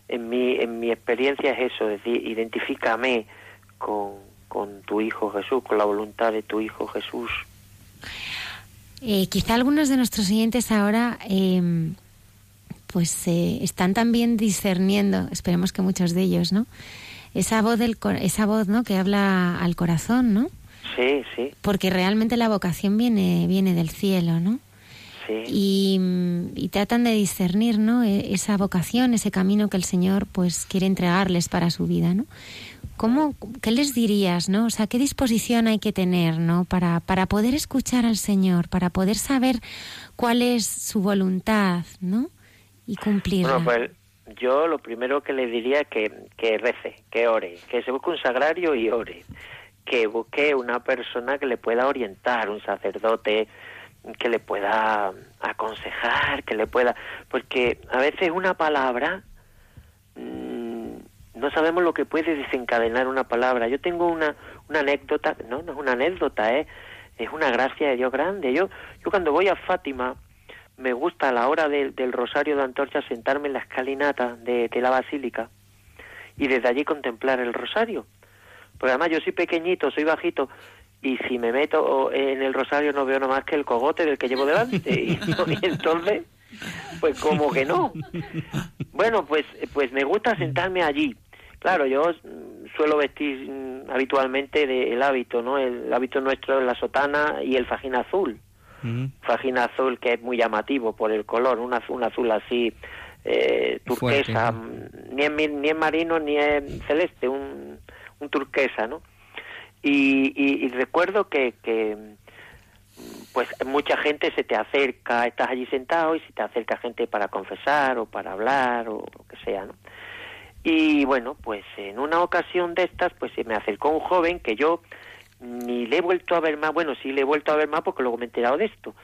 en mi, en mi experiencia es eso, es decir, identifícame con, con tu Hijo Jesús, con la voluntad de tu Hijo Jesús. Eh, quizá algunos de nuestros oyentes ahora em, pues eh, están también discerniendo, esperemos que muchos de ellos, ¿no? Esa voz, del, esa voz ¿no? que habla al corazón, ¿no? Sí, sí. Porque realmente la vocación viene, viene del cielo, ¿no? Sí. Y, tratan de discernir, ¿no? E, esa vocación, ese camino que el Señor, pues, quiere entregarles para su vida, ¿no? ¿Cómo, ¿Qué les dirías, no? O sea, ¿qué disposición hay que tener, no? Para, para poder escuchar al Señor, para poder saber cuál es su voluntad, ¿no? Y cumplirla. Pues yo lo primero que le diría es que, que rece, que ore, que se busque un sagrario y ore, que busque una persona que le pueda orientar, un sacerdote que le pueda aconsejar, que le pueda... Porque a veces una palabra, no sabemos lo que puede desencadenar una palabra. Yo tengo una, una anécdota, no, no es una anécdota, ¿eh? es una gracia de Dios grande. Yo, yo cuando voy a Fátima, me gusta a la hora del rosario de antorcha sentarme en la escalinata de, la basílica y desde allí contemplar el rosario. Porque además yo soy pequeñito, soy bajito y si me meto en el rosario no veo nada más que el cogote del que llevo delante y, entonces pues como que no. Bueno, pues pues me gusta sentarme allí. Claro, yo suelo vestir mm, habitualmente el hábito, ¿no? El hábito nuestro es la sotana y el fajín azul fajín azul que es muy llamativo por el color, un azul, azul así eh, turquesa, ni, en, ni en marino ni en celeste, un, un turquesa, ¿no? Y, y, recuerdo que, que pues mucha gente se te acerca, estás allí sentado y se te acerca gente para confesar o para hablar o lo que sea, ¿no? Y bueno, pues en una ocasión de estas, pues se me acercó un joven que yo ni le he vuelto a ver más, bueno, sí le he vuelto a ver más porque luego me he enterado de esto.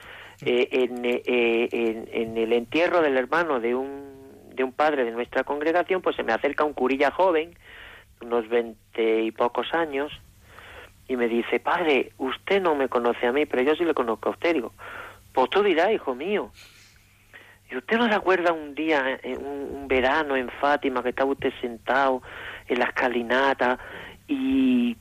Eh, eh, en, en, el entierro del hermano de un, de un padre de nuestra congregación, pues se me acerca un curilla joven, unos veinte y pocos años, y me dice, padre, usted no me conoce a mí, pero yo sí le conozco a usted. Digo, pues tú dirás, hijo mío. ¿Y usted no se acuerda un día, un, un verano en Fátima, que estaba usted sentado en la escalinata y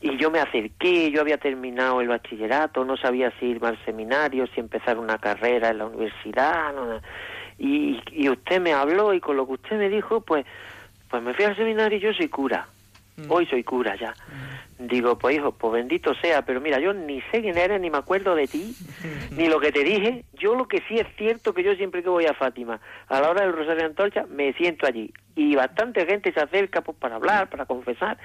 y yo me acerqué, yo había terminado el bachillerato, no sabía si irme al seminario, si empezar una carrera en la universidad, y, y usted me habló y con lo que usted me dijo, pues, pues me fui al seminario y yo soy cura. Mm. Hoy soy cura ya. Mm. Digo, pues hijo, pues bendito sea, pero mira, yo ni sé quién eres, ni me acuerdo de ti, ni lo que te dije. Yo lo que sí es cierto que yo siempre que voy a Fátima, a la hora del Rosario de Antorcha, me siento allí. Y bastante gente se acerca pues, para hablar, para confesar.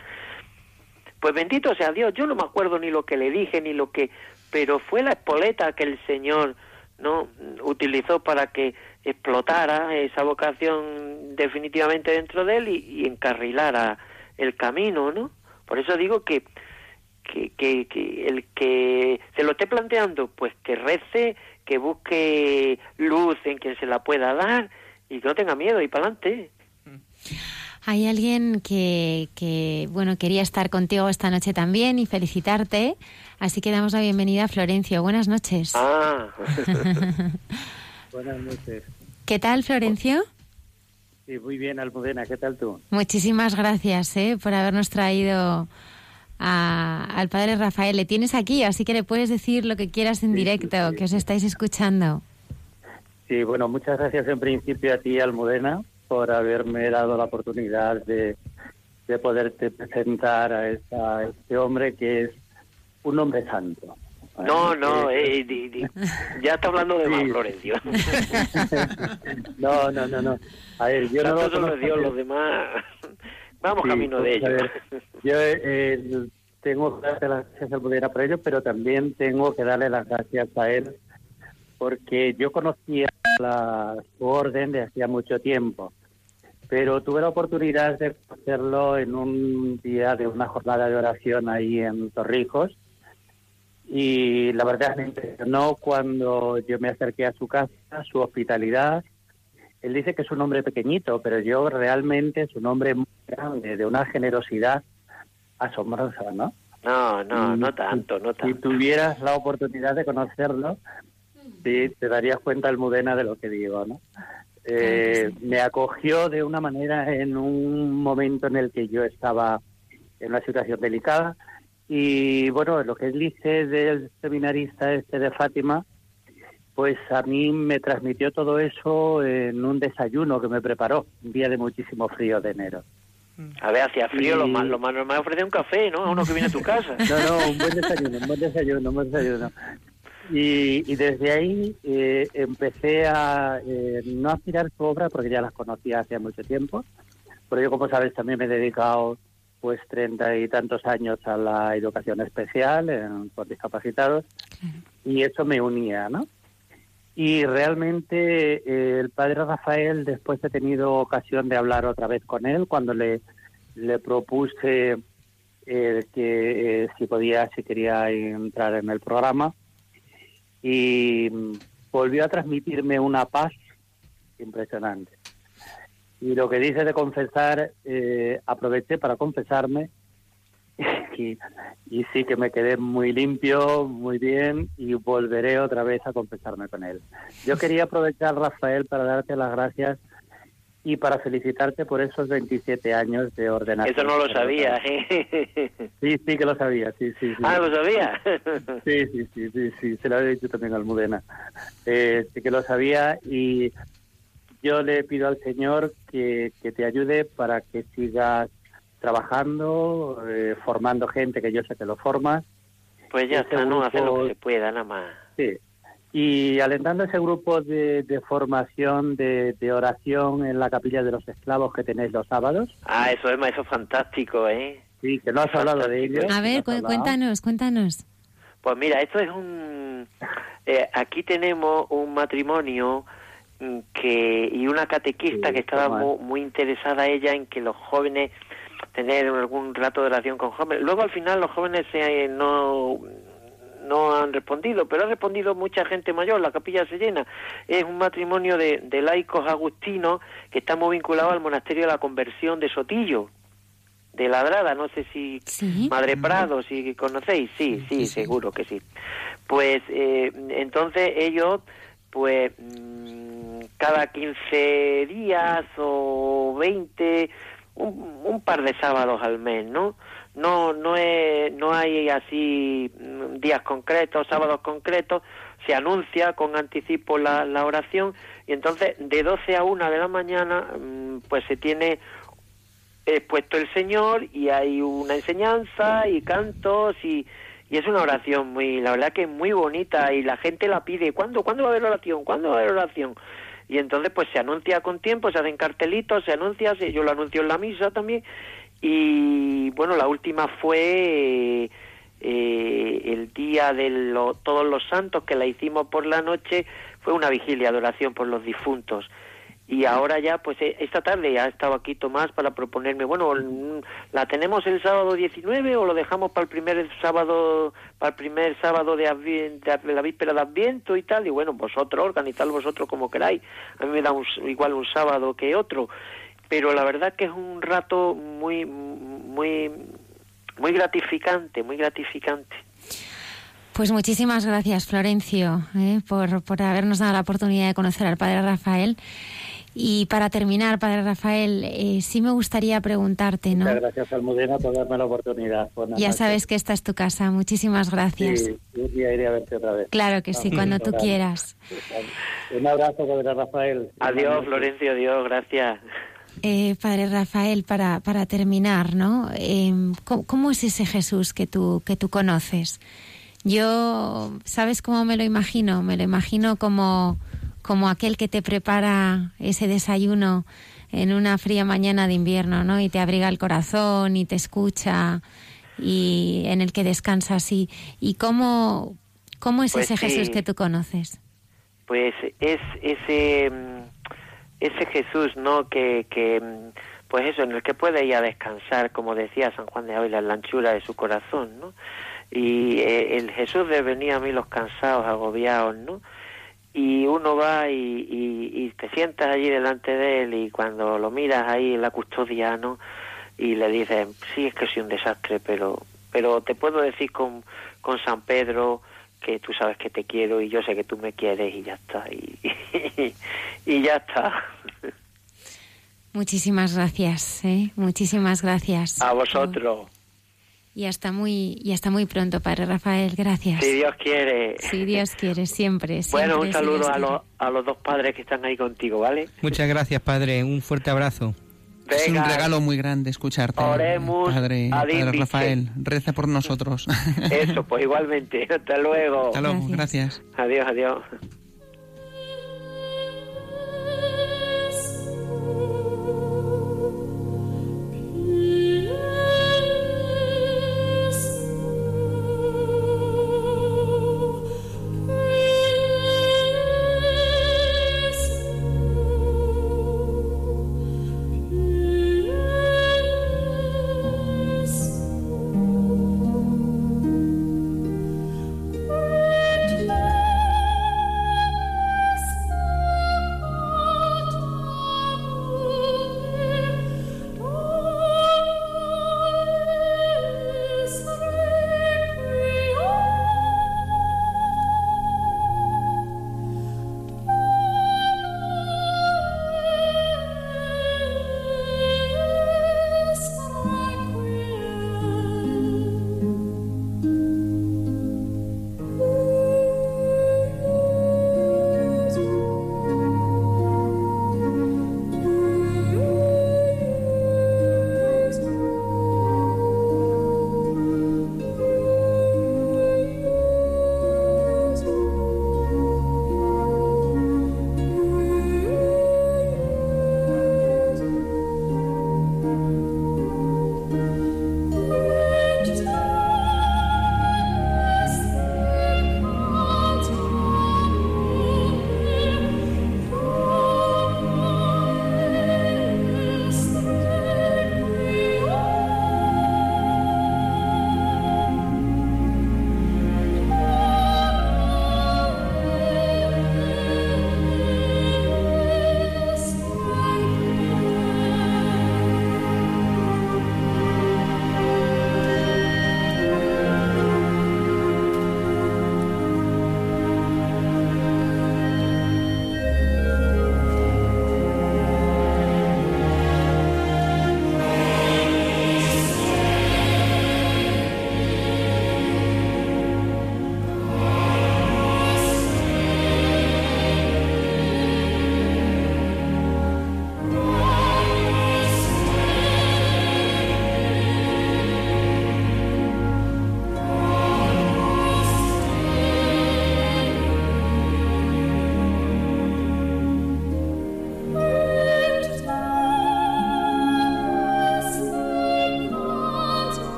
Pues bendito sea Dios, yo no me acuerdo ni lo que le dije ni lo que, pero fue la espoleta que el Señor no utilizó para que explotara esa vocación definitivamente dentro de él y, encarrilara el camino, ¿no? Por eso digo que, que, que, el que se lo esté planteando, pues que rece, que busque luz en quien se la pueda dar y que no tenga miedo y para adelante. Hay alguien que, que, bueno, quería estar contigo esta noche también y felicitarte. Así que damos la bienvenida a Florencio. Buenas noches. Ah. Buenas noches. ¿Qué tal, Florencio? Sí, muy bien, Almudena. ¿Qué tal tú? Muchísimas gracias ¿eh? por habernos traído al padre Rafael. Le tienes aquí, así que le puedes decir lo que quieras en directo, que os estáis escuchando. Sí, bueno, muchas gracias en principio a ti, Almudena, por haberme dado la oportunidad de, de poderte presentar a, este hombre que es un hombre santo. No, no, eh, ya está hablando de más, Florencio. no, no, no, no. A ver, yo no lo Dios, los demás vamos camino de ellos. yo eh, tengo que darle las gracias al poder por ello, pero también tengo que darle las gracias a él porque yo conocía la, su orden de hacía mucho tiempo pero tuve la oportunidad de hacerlo en un día de una jornada de oración ahí en Torrijos y la verdad me impresionó cuando yo me acerqué a su casa, su hospitalidad. Él dice que es un hombre pequeñito, pero yo realmente es un hombre muy grande, de una generosidad asombrosa, ¿no? No, no, no tanto, no tanto. Si tuvieras la oportunidad de conocerlo, sí, te darías cuenta, Almudena, de lo que digo, ¿no? Eh, me acogió de una manera en un momento en el que yo estaba en una situación delicada Y bueno, lo que dice del seminarista este de Fátima, pues a mí me transmitió todo eso en un desayuno que me preparó, un día de muchísimo frío de enero. A ver, hacía frío, lo, más, lo más normal es ofrecer un café, ¿no? A uno que viene a tu casa. No, no, un buen desayuno, un buen desayuno, un buen desayuno. Y, y desde ahí eh, empecé a eh, no a mirar su obra porque ya las conocía hace mucho tiempo, pero yo como sabes también me he dedicado pues treinta y tantos años a la educación especial en, por discapacitados y eso me unía, ¿no? Y realmente eh, el padre Rafael, después he tenido ocasión de hablar otra vez con él cuando le, le propuse eh, que eh, si podía, si quería entrar en el programa. Y mm, volvió a transmitirme una paz impresionante. Y lo que dice de confesar, eh, aproveché para confesarme y, y sí que me quedé muy limpio, muy bien y volveré otra vez a confesarme con él. Yo quería aprovechar, Rafael, para darte las gracias y para felicitarte por esos 27 años de ordenación. Eso no lo sabía. ¿eh? Sí, sí que lo sabía, sí, sí. sí. Ah, ¿lo sabía? Sí, sí, sí, sí, sí, se lo había dicho también a Almudena. Eh, sí que lo sabía y yo le pido al Señor que, que te ayude para que sigas trabajando, eh, formando gente que yo sé que lo formas. Pues ya Ese está, no, hacer lo que se pueda, nada más. Sí. Y alentando ese grupo de, de formación, de, de oración en la capilla de los esclavos que tenéis los sábados. Ah, eso es, eso es fantástico, ¿eh? Sí, que no has hablado de ello. A ver, no cu- has hablado. cuéntanos, cuéntanos. Pues mira, esto es un... eh, aquí tenemos un matrimonio que y una catequista Sí, que estaba muy, muy interesada ella en que los jóvenes tener algún rato de oración con jóvenes. Luego al final los jóvenes se, no no han respondido, pero ha respondido mucha gente mayor, la capilla se llena. Es un matrimonio de, de laicos agustinos que está muy vinculado al monasterio de la conversión de Sotillo, de Ladrada, no sé si Sí. Madre Prado, si conocéis, sí, sí, seguro que sí. Pues eh, entonces ellos, pues mm, cada 15 días o 20, un, par de sábados al mes, ¿no? No, no, es, no hay así días concretos, sábados concretos, se anuncia con anticipo la, la oración y entonces de 12 a 1 de la mañana mm, pues se tiene expuesto el Señor y hay una enseñanza y cantos y, y es una oración muy, la verdad que es muy bonita y la gente la pide, ¿cuándo, ¿cuándo va a haber oración? ¿Cuándo va a haber oración? Y entonces pues se anuncia con tiempo, se hacen cartelitos, se anuncia, se- yo lo anuncio en la misa también y bueno, la última fue eh, el día de lo- todos los santos que la hicimos por la noche, fue una vigilia de oración por los difuntos. Y ahora ya, pues eh, esta tarde ya ha estado aquí Tomás para proponerme, bueno, ¿la tenemos el sábado 19 o lo dejamos para el primer sábado, para el primer sábado de, de la víspera de Adviento y tal? Y bueno, vosotros, organizad vosotros como queráis. A mí me da un igual un sábado que otro. Pero la verdad que es un rato muy, muy, muy gratificante, muy gratificante. Pues muchísimas gracias, Florencio, eh, por, por habernos dado la oportunidad de conocer al Padre Rafael. Y para terminar, Padre Rafael, eh, sí me gustaría preguntarte, ¿no? Muchas gracias, Almudena, por darme la oportunidad. Buenas Ya noches. sabes que esta es tu casa. Muchísimas gracias. Sí, un día iré a verte otra vez. Claro que sí, cuando tú quieras. Un abrazo, Padre Rafael. Adiós, Florencio, adiós, gracias. Eh, padre Rafael, para, para terminar, ¿no? Eh, ¿cómo, cómo es ese Jesús que tú, que tú conoces? Yo, ¿sabes cómo me lo imagino? Me lo imagino como, como aquel que te prepara ese desayuno en una fría mañana de invierno, ¿no? Y te abriga el corazón y te escucha y en el que descansas. Y, y cómo, cómo es Pues ese sí. Jesús que tú conoces? Pues es ese mm, ese Jesús, ¿no? Que, que mm, pues eso, en el que puede ir a descansar, como decía San Juan de Ávila, en la anchura de su corazón, ¿no? Y eh, el Jesús de venir a mí los cansados, agobiados, ¿no? Y uno va y, y, y te sientas allí delante de él y cuando lo miras ahí en la custodia, ¿no? Y le dices, sí, es que soy un desastre, pero pero te puedo decir con, con San Pedro que tú sabes que te quiero y yo sé que tú me quieres y ya está. Y, y ya está. Muchísimas gracias, ¿eh? Muchísimas gracias. A vosotros. Y hasta muy, y hasta muy pronto, Padre Rafael. Gracias. Si Dios quiere. Si Dios quiere, siempre. bueno, un siempre, si saludo Dios a, los, a los dos padres que están ahí contigo, ¿vale? Muchas gracias, Padre. Un fuerte abrazo. Es un Venga. regalo muy grande escucharte, Oremos Padre, ad Padre. Rafael. Reza por nosotros. Eso, pues igualmente. Hasta luego. Hasta luego, gracias. Adiós, adiós.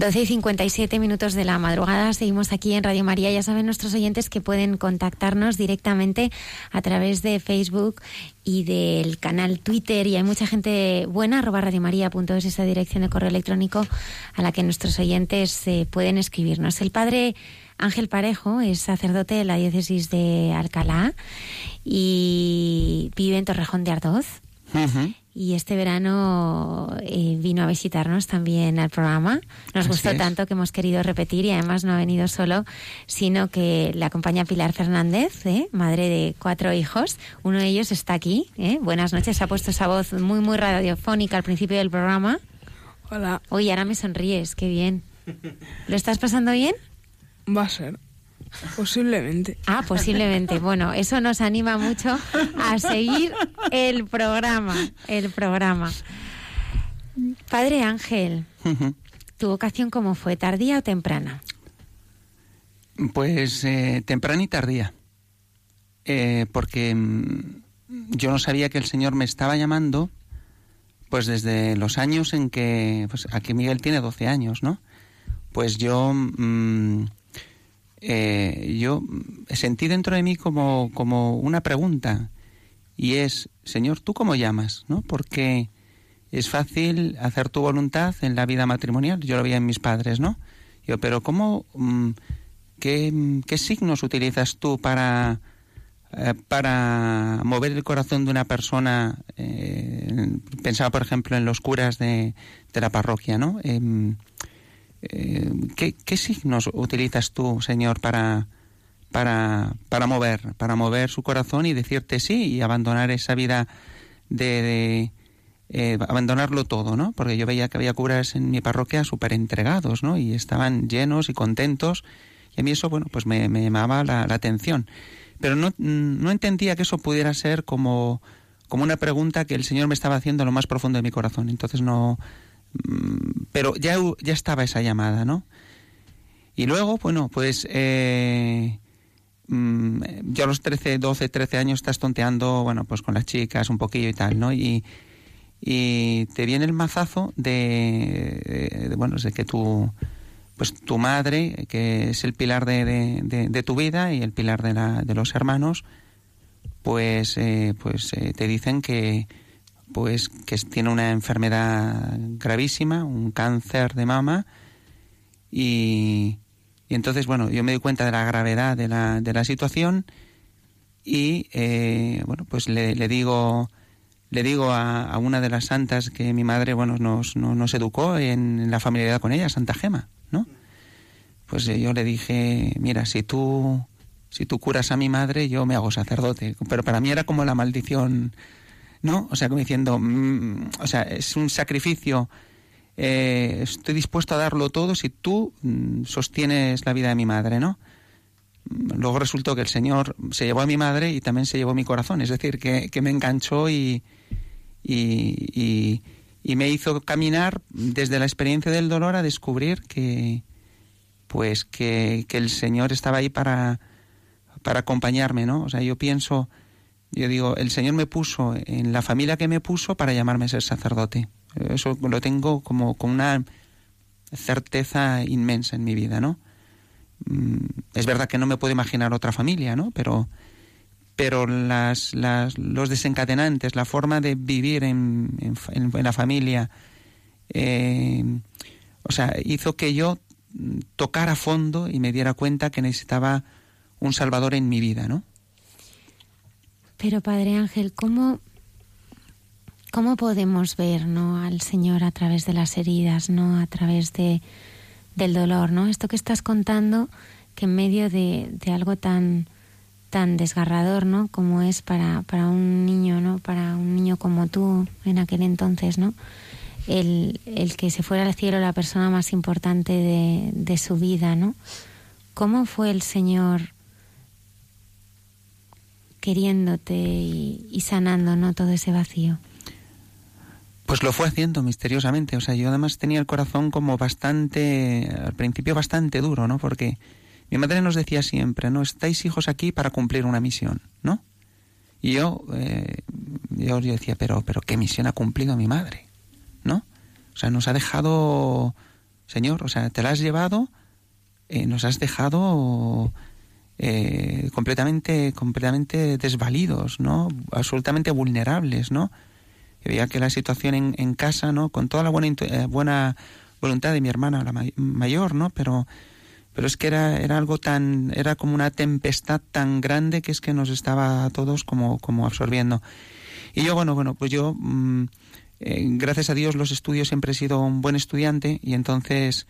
Doce y 57 minutos de la madrugada. Seguimos aquí en Radio María. Ya saben nuestros oyentes que pueden contactarnos directamente a través de Facebook y del canal Twitter. Y hay mucha gente buena, arroba radiomaria.es, esa dirección de correo electrónico a la que nuestros oyentes eh, pueden escribirnos. El padre Ángel Parejo es sacerdote de la diócesis de Alcalá y vive en Torrejón de Ardoz. Ujú. Y este verano eh, vino a visitarnos también al programa. Nos Así gustó es. tanto que hemos querido repetir y además no ha venido solo, sino que le acompaña Pilar Fernández, ¿eh? madre de cuatro hijos. Uno de ellos está aquí. ¿eh? Buenas noches. Ha puesto esa voz muy, muy radiofónica al principio del programa. Hola, Oye, ahora me sonríes. Qué bien. ¿Lo estás pasando bien? va a ser. Posiblemente. Ah, posiblemente. Bueno, eso nos anima mucho a seguir el programa, el programa. Padre Ángel. ¿tu vocación cómo fue? ¿Tardía o temprana? Pues eh, temprana y tardía, eh, porque mm, yo no sabía que el Señor me estaba llamando, pues desde los años en que, pues aquí Miguel tiene 12 años, ¿no? Pues yo, mm, eh, yo sentí dentro de mí como, como una pregunta, y es, Señor, ¿tú cómo llamas? ¿No? Porque es fácil hacer tu voluntad en la vida matrimonial, yo lo veía en mis padres, ¿no? Yo, pero ¿cómo, mm, qué, qué signos utilizas tú para eh, para mover el corazón de una persona, eh, pensaba por ejemplo en los curas de, de la parroquia, ¿no? Eh, ¿qué, ¿qué, signos utilizas tú, Señor, para, para, para mover, para mover su corazón y decirte sí y abandonar esa vida de, de abandonarlo todo, ¿no? Porque yo veía que había curas en mi parroquia súper entregados, ¿no? Y estaban llenos y contentos y a mí eso, bueno, pues me, llamaba la, la atención pero no, no entendía que eso pudiera ser como, como una pregunta que el Señor me estaba haciendo en lo más profundo de mi corazón. Entonces no... Mm, pero ya, ya estaba esa llamada, ¿no? Y luego, bueno, pues eh, mm, yo a los 13, 12, 13 años estás tonteando, bueno, pues con las chicas un poquillo y tal, ¿no? Y, te viene el mazazo de, de bueno, de que tú pues tu madre, que es el pilar de, tu vida y el pilar de, la, los hermanos, pues, eh, pues eh, te dicen que, pues, que tiene una enfermedad gravísima, un cáncer de mama, y, entonces, bueno, yo me doy cuenta de la gravedad de la, de la situación y, eh, bueno, pues le, digo le digo a, una de las santas que mi madre, bueno, nos, nos, nos educó en, la familiaridad con ella, Santa Gema pues eh, yo le dije, mira, si tú, si tú curas a mi madre, yo me hago sacerdote. Pero para mí era como la maldición, ¿no? O sea, como diciendo, mm, o sea, es un sacrificio, eh, estoy dispuesto a darlo todo si tú mm, sostienes la vida de mi madre, ¿no? Luego resultó que el Señor se llevó a mi madre y también se llevó mi corazón, es decir, que, que me enganchó y, y, y me hizo caminar desde la experiencia del dolor a descubrir que, pues que, que el Señor estaba ahí para, para acompañarme, ¿no? O sea, yo pienso, yo digo, el Señor me puso en la familia que me puso para llamarme a ser sacerdote. Eso lo tengo como con una certeza inmensa en mi vida, ¿no? Mm, es verdad que no me puedo imaginar otra familia, ¿no? Pero, pero las, las, los desencadenantes, la forma de vivir en, en, la familia, eh, o sea, hizo que yo tocar a fondo y me diera cuenta que necesitaba un Salvador en mi vida, ¿no? Pero Padre Ángel, ¿cómo, cómo podemos ver ¿no? al Señor a través de las heridas, ¿no? a través de, del dolor? ¿no? Esto que estás contando, que en medio de, de algo tan, tan desgarrador ¿no? como es para, para un niño, ¿no? para un niño como tú en aquel entonces, ¿no? el, el que se fuera al cielo la persona más importante de, de su vida, ¿no? ¿Cómo fue el Señor queriéndote y, sanando ¿no? todo ese vacío? Pues lo fue haciendo misteriosamente. O sea, yo además tenía el corazón como bastante, al principio bastante duro, ¿no? Porque mi madre nos decía siempre, ¿no? Estáis hijos aquí para cumplir una misión, ¿no? Y yo, eh, yo, yo decía, pero, pero ¿qué misión ha cumplido mi madre? ¿no? O sea, nos ha dejado, Señor, o sea, te la has llevado, eh, nos has dejado eh, completamente, completamente desvalidos, ¿no? Absolutamente vulnerables, ¿no? veía que la situación en, en, casa, ¿no? Con toda la buena, eh, buena voluntad de mi hermana, la may mayor, ¿no? Pero, pero es que era, era algo tan, era como una tempestad tan grande que es que nos estaba a todos como, como absorbiendo. Y yo, bueno, bueno, pues yo... Mmm, eh, gracias a Dios los estudios siempre he sido un buen estudiante y entonces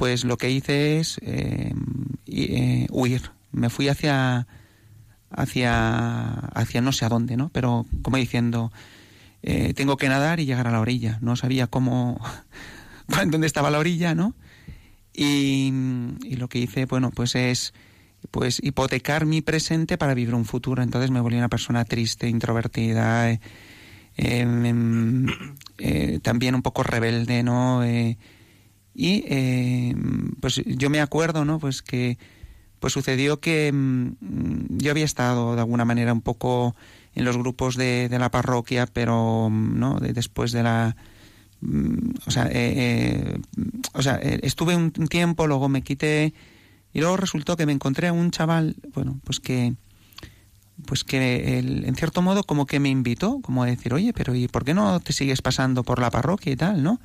pues lo que hice es eh, eh, huir. Me fui hacia hacia hacia no sé a dónde, ¿no? Pero como diciendo eh, tengo que nadar y llegar a la orilla. No sabía cómo dónde estaba la orilla, ¿no? Y, lo que hice, bueno, pues es pues hipotecar mi presente para vivir un futuro. Entonces me volví una persona triste, introvertida. Eh, eh, eh, también un poco rebelde, ¿no? Y eh, pues yo me acuerdo, ¿no? Pues que pues sucedió que mm, yo había estado de alguna manera un poco en los grupos de, de la parroquia, pero no de, después de la mm, o sea, eh, eh, o sea, eh, estuve un tiempo, luego me quité y luego resultó que me encontré a un chaval, bueno, pues que pues que él, en cierto modo como que me invitó, como a decir, oye, pero ¿y por qué no te sigues pasando por la parroquia y tal, no?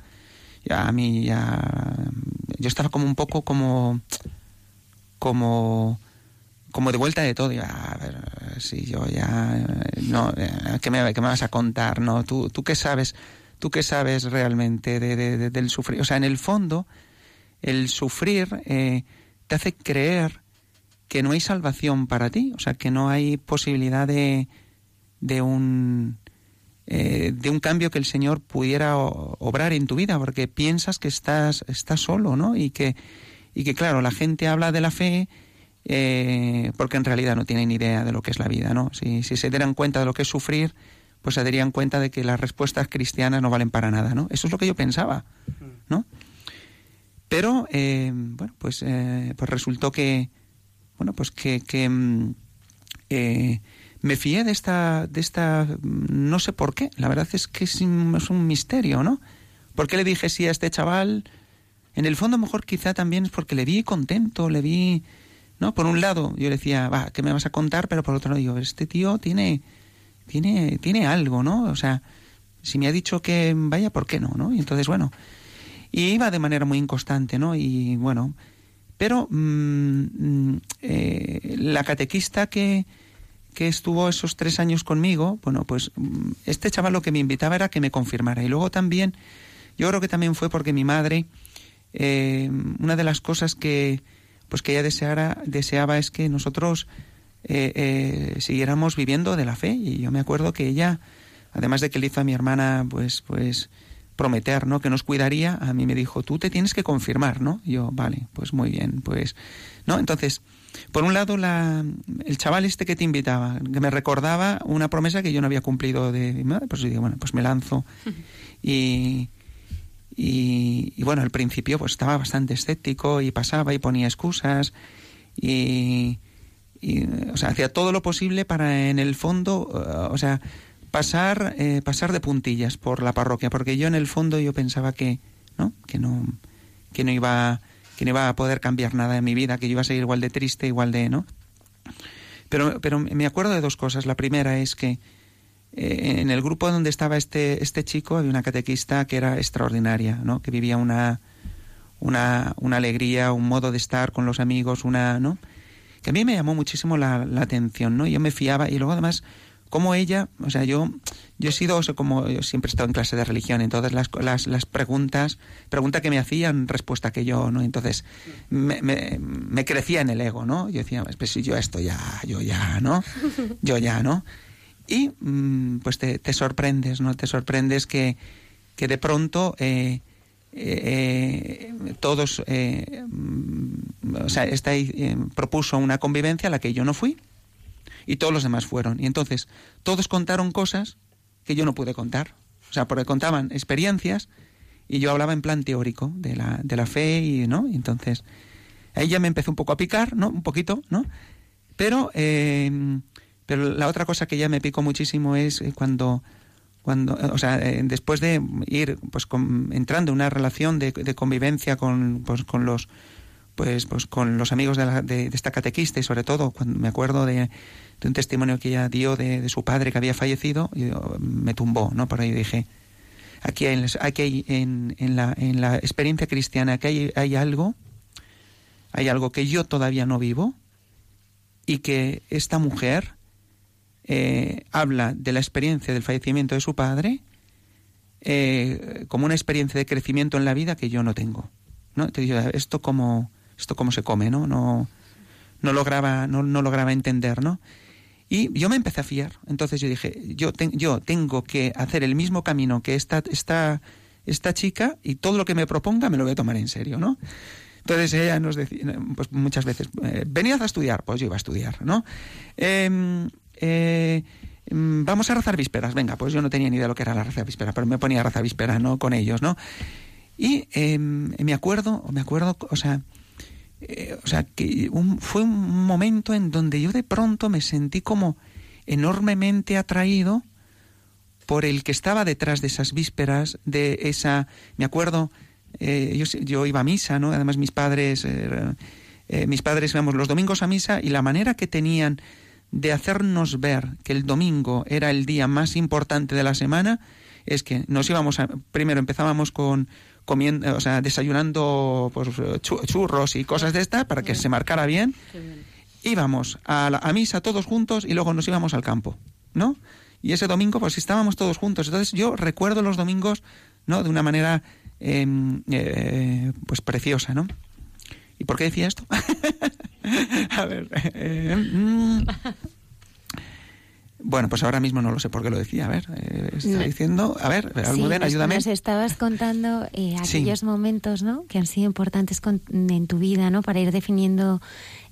Ya a mí ya yo estaba como un poco como como como de vuelta de todo. Y, a ver, si yo ya no, ¿qué me, qué me vas a contar? No, tú, tú qué sabes, tú qué sabes realmente de, de, del sufrir. O sea, en el fondo, el sufrir eh, te hace creer que no hay salvación para ti, o sea, que no hay posibilidad de, de un eh, de un cambio que el Señor pudiera obrar en tu vida, porque piensas que estás, estás solo, ¿no? Y que, y que, claro, la gente habla de la fe eh, porque en realidad no tienen idea de lo que es la vida, ¿no? Si, si se dieran cuenta de lo que es sufrir, pues se darían cuenta de que las respuestas cristianas no valen para nada, ¿no? Eso es lo que yo pensaba, ¿no? Pero, eh, bueno, pues, pues resultó que, bueno, pues que, que mm, eh, me fié de esta, de esta, no sé por qué, la verdad es que es un, misterio, ¿no? ¿Por qué le dije sí a este chaval? En el fondo, mejor quizá también es porque le vi contento, le vi, ¿no? Por un lado, yo le decía, va, ¿qué me vas a contar? Pero por otro lado, digo, este tío tiene, tiene, tiene algo, ¿no? O sea, si me ha dicho que vaya, ¿por qué no, no? Y entonces, bueno, y iba de manera muy inconstante, ¿no? Y bueno, pero mm, mm, eh, la catequista que, que estuvo esos tres años conmigo, bueno, pues mm, este chaval lo que me invitaba era que me confirmara. Y luego también, yo creo que también fue porque mi madre, eh, una de las cosas que, pues que ella deseara, deseaba es que nosotros eh, siguiéramos viviendo de la fe. Y yo me acuerdo que ella, además de que le hizo a mi hermana, pues, pues, prometer, ¿no? Que nos cuidaría, a mí me dijo, tú te tienes que confirmar, ¿no? yo, vale, pues muy bien, pues, ¿no? Entonces, por un lado, la, el chaval este que te invitaba, que me recordaba una promesa que yo no había cumplido de mi madre, pues yo digo, bueno, pues me lanzo. Y, y, bueno, al principio pues estaba bastante escéptico y pasaba y ponía excusas y, y o sea, hacía todo lo posible para en el fondo, o sea, pasar, eh, pasar de puntillas por la parroquia, porque yo en el fondo yo pensaba que, ¿no? Que no, que no iba, que no iba a poder cambiar nada en mi vida, que yo iba a seguir igual de triste, igual de, ¿no? Pero, pero me acuerdo de dos cosas. La primera es que eh, en el grupo donde estaba este, este chico había una catequista que era extraordinaria, ¿no? Que vivía una, una, una alegría, un modo de estar con los amigos, una, ¿no? Que a mí me llamó muchísimo la, la atención, ¿no? Yo me fiaba y luego además como ella, o sea, yo, yo he sido, como yo siempre he estado en clase de religión, entonces las, las, las preguntas, pregunta que me hacían, respuesta que yo, ¿no? Entonces me, me, crecía en el ego, ¿no? Yo decía, pues si yo esto ya, yo ya, ¿no? Yo ya, ¿no? Y mm, pues te, sorprendes, ¿no? Te sorprendes que, que de pronto eh, eh, todos, eh, mm, o sea, está ahí, propuso una convivencia a la que yo no fui y todos los demás fueron. Y entonces todos contaron cosas que yo no pude contar. O sea, porque contaban experiencias y yo hablaba en plan teórico de la, de la fe y, ¿no? Y entonces ahí ya me empezó un poco a picar, ¿no? Un poquito, ¿no? Pero, eh, pero la otra cosa que ya me picó muchísimo es eh, cuando cuando o sea eh, después de ir pues entrando en una relación de, de convivencia con pues con los pues pues con los amigos de, de, esta catequista y sobre todo cuando me acuerdo de, de un testimonio que ella dio de, su padre que había fallecido, y me tumbó, ¿no? Por ahí dije, aquí, hay, aquí en, en, la, en la experiencia cristiana, aquí hay, hay algo, hay algo que yo todavía no vivo y que esta mujer eh, habla de la experiencia del fallecimiento de su padre eh, como una experiencia de crecimiento en la vida que yo no tengo. ¿no? Digo, esto como esto cómo se come, ¿no? No, no lograba, no, no lograba entender, ¿no? Y yo me empecé a fiar. Entonces yo dije, yo, yo tengo que hacer el mismo camino que esta, esta, esta chica y todo lo que me proponga me lo voy a tomar en serio, ¿no? Entonces ella nos decía, pues muchas veces, eh, venid a estudiar, pues yo iba a estudiar, ¿no? Em, eh, em, vamos a rezar vísperas, venga, pues yo no tenía ni idea de lo que era la raza víspera, pero me ponía a rezar víspera, ¿no? Con ellos, ¿no? Y em, me acuerdo, me acuerdo, o sea, eh, o sea, que fue un momento en donde yo de pronto me sentí como enormemente atraído por el que estaba detrás de esas vísperas, de esa, me acuerdo, eh, yo, iba a misa, ¿no? Además mis padres, eh, mis padres íbamos los domingos a misa y la manera que tenían de hacernos ver que el domingo era el día más importante de la semana es que nos íbamos a, primero empezábamos con comiendo, o sea, desayunando pues, churros y cosas de estas para que se marcara bien. Íbamos a, la, a misa todos juntos y luego nos íbamos al campo, ¿no? Y ese domingo pues estábamos todos juntos. Entonces yo recuerdo los domingos, ¿no? De una manera em, eh, pues preciosa, ¿no? ¿Y por qué decía esto? a ver. Eh, mm. Bueno, pues ahora mismo no lo sé por qué lo decía. A ver, eh, está diciendo. A ver, Almudena, ayúdame. Nos estabas contando eh, aquellos momentos, ¿no? Que han sido importantes en tu vida, ¿no? Para ir definiendo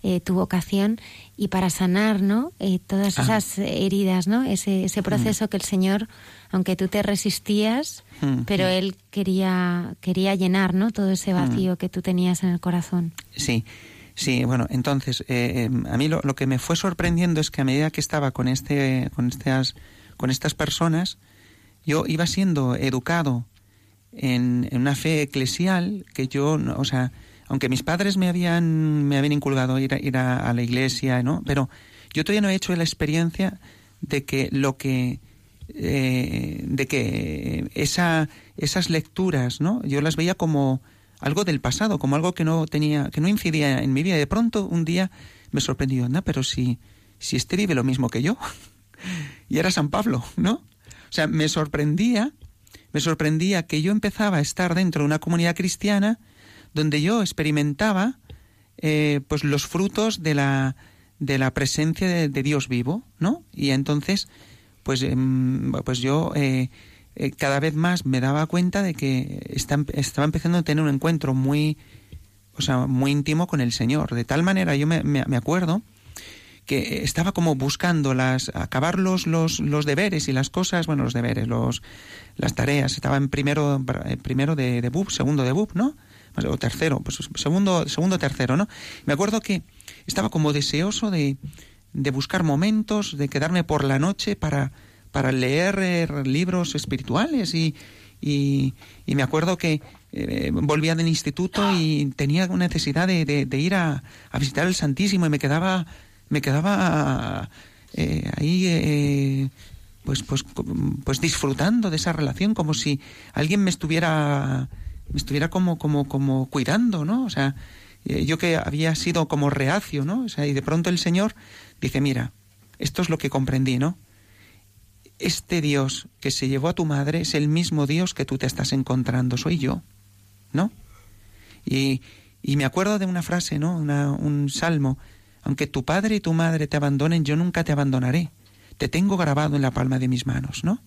eh, tu vocación y para sanar, ¿no? Eh, todas esas heridas, ¿no? Ese, ese proceso que el Señor, aunque tú te resistías, pero Él quería, quería llenar, ¿no? Todo ese vacío que tú tenías en el corazón. Sí. Sí, bueno, entonces, eh, a mí lo, lo, que me fue sorprendiendo es que a medida que estaba con, este, con, estas, con estas personas, yo iba siendo educado en, en una fe eclesial que yo, o sea, aunque mis padres me habían, me habían inculgado ir, a, ir a, la iglesia, ¿no? Pero yo todavía no he hecho la experiencia de que lo que eh, de que esa, esas lecturas, ¿no? Yo las veía como algo del pasado, como algo que no tenía, que no incidía en mi vida. Y de pronto un día me sorprendió, no, pero si, si este vive lo mismo que yo, y era San Pablo, ¿no? O sea, me sorprendía, me sorprendía que yo empezaba a estar dentro de una comunidad cristiana donde yo experimentaba eh, pues los frutos de la, de la presencia de, Dios vivo, ¿no? Y entonces, pues, em, pues yo eh, eh, cada vez más me daba cuenta de que estaba empezando a tener un encuentro muy, o sea, muy íntimo con el Señor. De tal manera, yo me, me, acuerdo que estaba como buscando las acabar los, los, los, deberes y las cosas, bueno, los deberes, los las tareas. Estaba en primero primero de, de segundo de BUP, ¿no? o tercero, pues segundo, segundo, tercero, ¿no? Me acuerdo que estaba como deseoso de, de buscar momentos, de quedarme por la noche para, para leer eh, libros espirituales y, y, me acuerdo que eh, volvía del instituto y tenía necesidad de, ir a, a, visitar el Santísimo y me quedaba, me quedaba eh, ahí pues, pues, pues disfrutando de esa relación como si alguien me estuviera me estuviera como, como, como cuidando, ¿no? O sea, eh, yo que había sido como reacio, ¿no? O sea, y de pronto el Señor dice, mira, esto es lo que comprendí, ¿no? Este Dios que se llevó a tu madre es el mismo Dios que tú te estás encontrando, soy yo, ¿no? Y, y me acuerdo de una frase, ¿no? Un salmo, aunque tu padre y tu madre te abandonen, yo nunca te abandonaré. Te tengo grabado en la palma de mis manos, ¿no?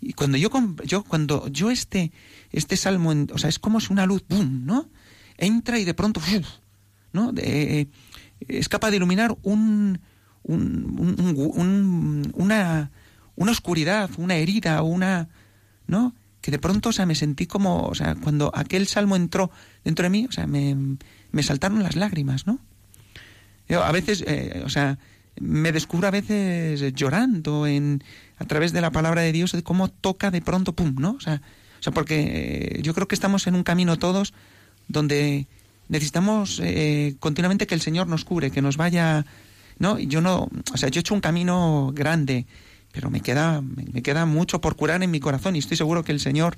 Y cuando yo, yo, cuando yo este, este salmo, o sea, es como si una luz, ¿no? Entra y de pronto, ¿no? De, es capaz de iluminar un, un, una, una oscuridad, una herida, una, ¿no? Que de pronto, o sea, me sentí como, o sea, cuando aquel salmo entró dentro de mí, o sea, me, me saltaron las lágrimas, ¿no? Yo a veces, eh, o sea, me descubro a veces llorando en, a través de la palabra de Dios, de cómo toca de pronto, pum, ¿no? O sea, o sea porque eh, yo creo que estamos en un camino todos donde necesitamos eh, continuamente que el Señor nos cubre, que nos vaya, ¿no? Yo no, o sea, yo he hecho un camino grande, pero me queda, me queda mucho por curar en mi corazón y estoy seguro que el Señor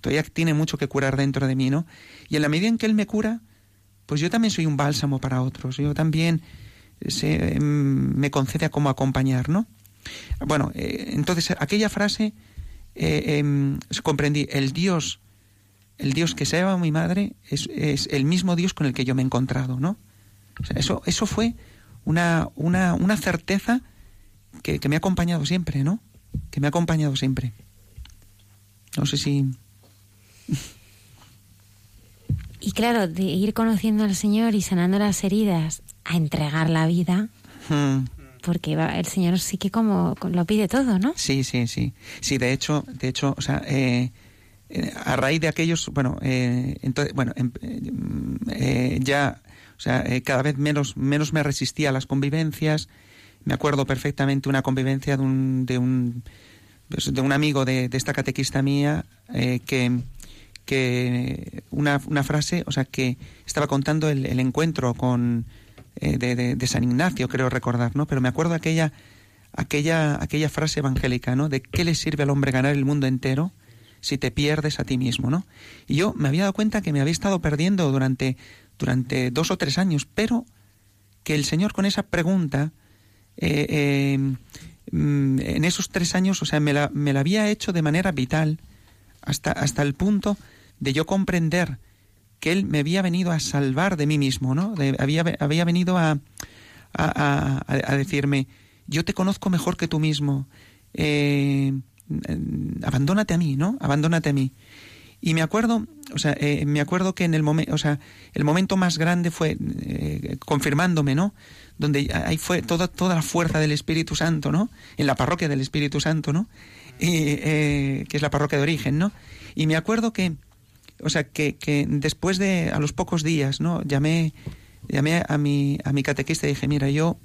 todavía tiene mucho que curar dentro de mí, ¿no? Y en la medida en que Él me cura, pues yo también soy un bálsamo para otros, yo también se, em, me concede a cómo acompañar, ¿no? Bueno, eh, entonces aquella frase eh, em, comprendí, el Dios, el Dios que se llama mi madre es, es, el mismo Dios con el que yo me he encontrado, ¿no? eso, eso fue una, una, una certeza que, que me ha acompañado siempre, ¿no? Que me ha acompañado siempre. No sé si... Y claro, de ir conociendo al Señor y sanando las heridas a entregar la vida, hmm. porque el Señor sí que como lo pide todo, ¿no? Sí, sí, sí. Sí, de hecho, de hecho, o sea, eh, eh, a raíz de aquellos, bueno, eh, entonces, bueno, em, ya, o sea, eh, cada vez menos, menos me resistía a las convivencias. Me acuerdo perfectamente una convivencia de un, de un, pues, de un amigo de, de esta catequista mía eh, que, que una, una, frase, o sea, que estaba contando el, el encuentro con eh, de, de, San Ignacio, creo recordar, ¿no? Pero me acuerdo aquella, aquella, aquella frase evangélica, ¿no? De qué le sirve al hombre ganar el mundo entero si te pierdes a ti mismo, ¿no? Y yo me había dado cuenta que me había estado perdiendo durante, durante dos o tres años, pero que el Señor con esa pregunta, eh, eh, en esos tres años, o sea, me la, me la había hecho de manera vital hasta, hasta el punto de yo comprender que Él me había venido a salvar de mí mismo, ¿no? De, había, había venido a, a, decirme, yo te conozco mejor que tú mismo, eh, abandónate a mí, ¿no? Abandónate a mí. Y me acuerdo, o sea, me acuerdo que en el momento, o sea, el momento más grande fue confirmándome, ¿no? Donde ahí fue toda, toda la fuerza del Espíritu Santo, ¿no? En la parroquia del Espíritu Santo, ¿no? Y, eh, que es la parroquia de origen, ¿no? Y me acuerdo que, o sea, que, que después de, a los pocos días, ¿no? Llamé, llamé a mi, a mi catequista y dije, mira, yo,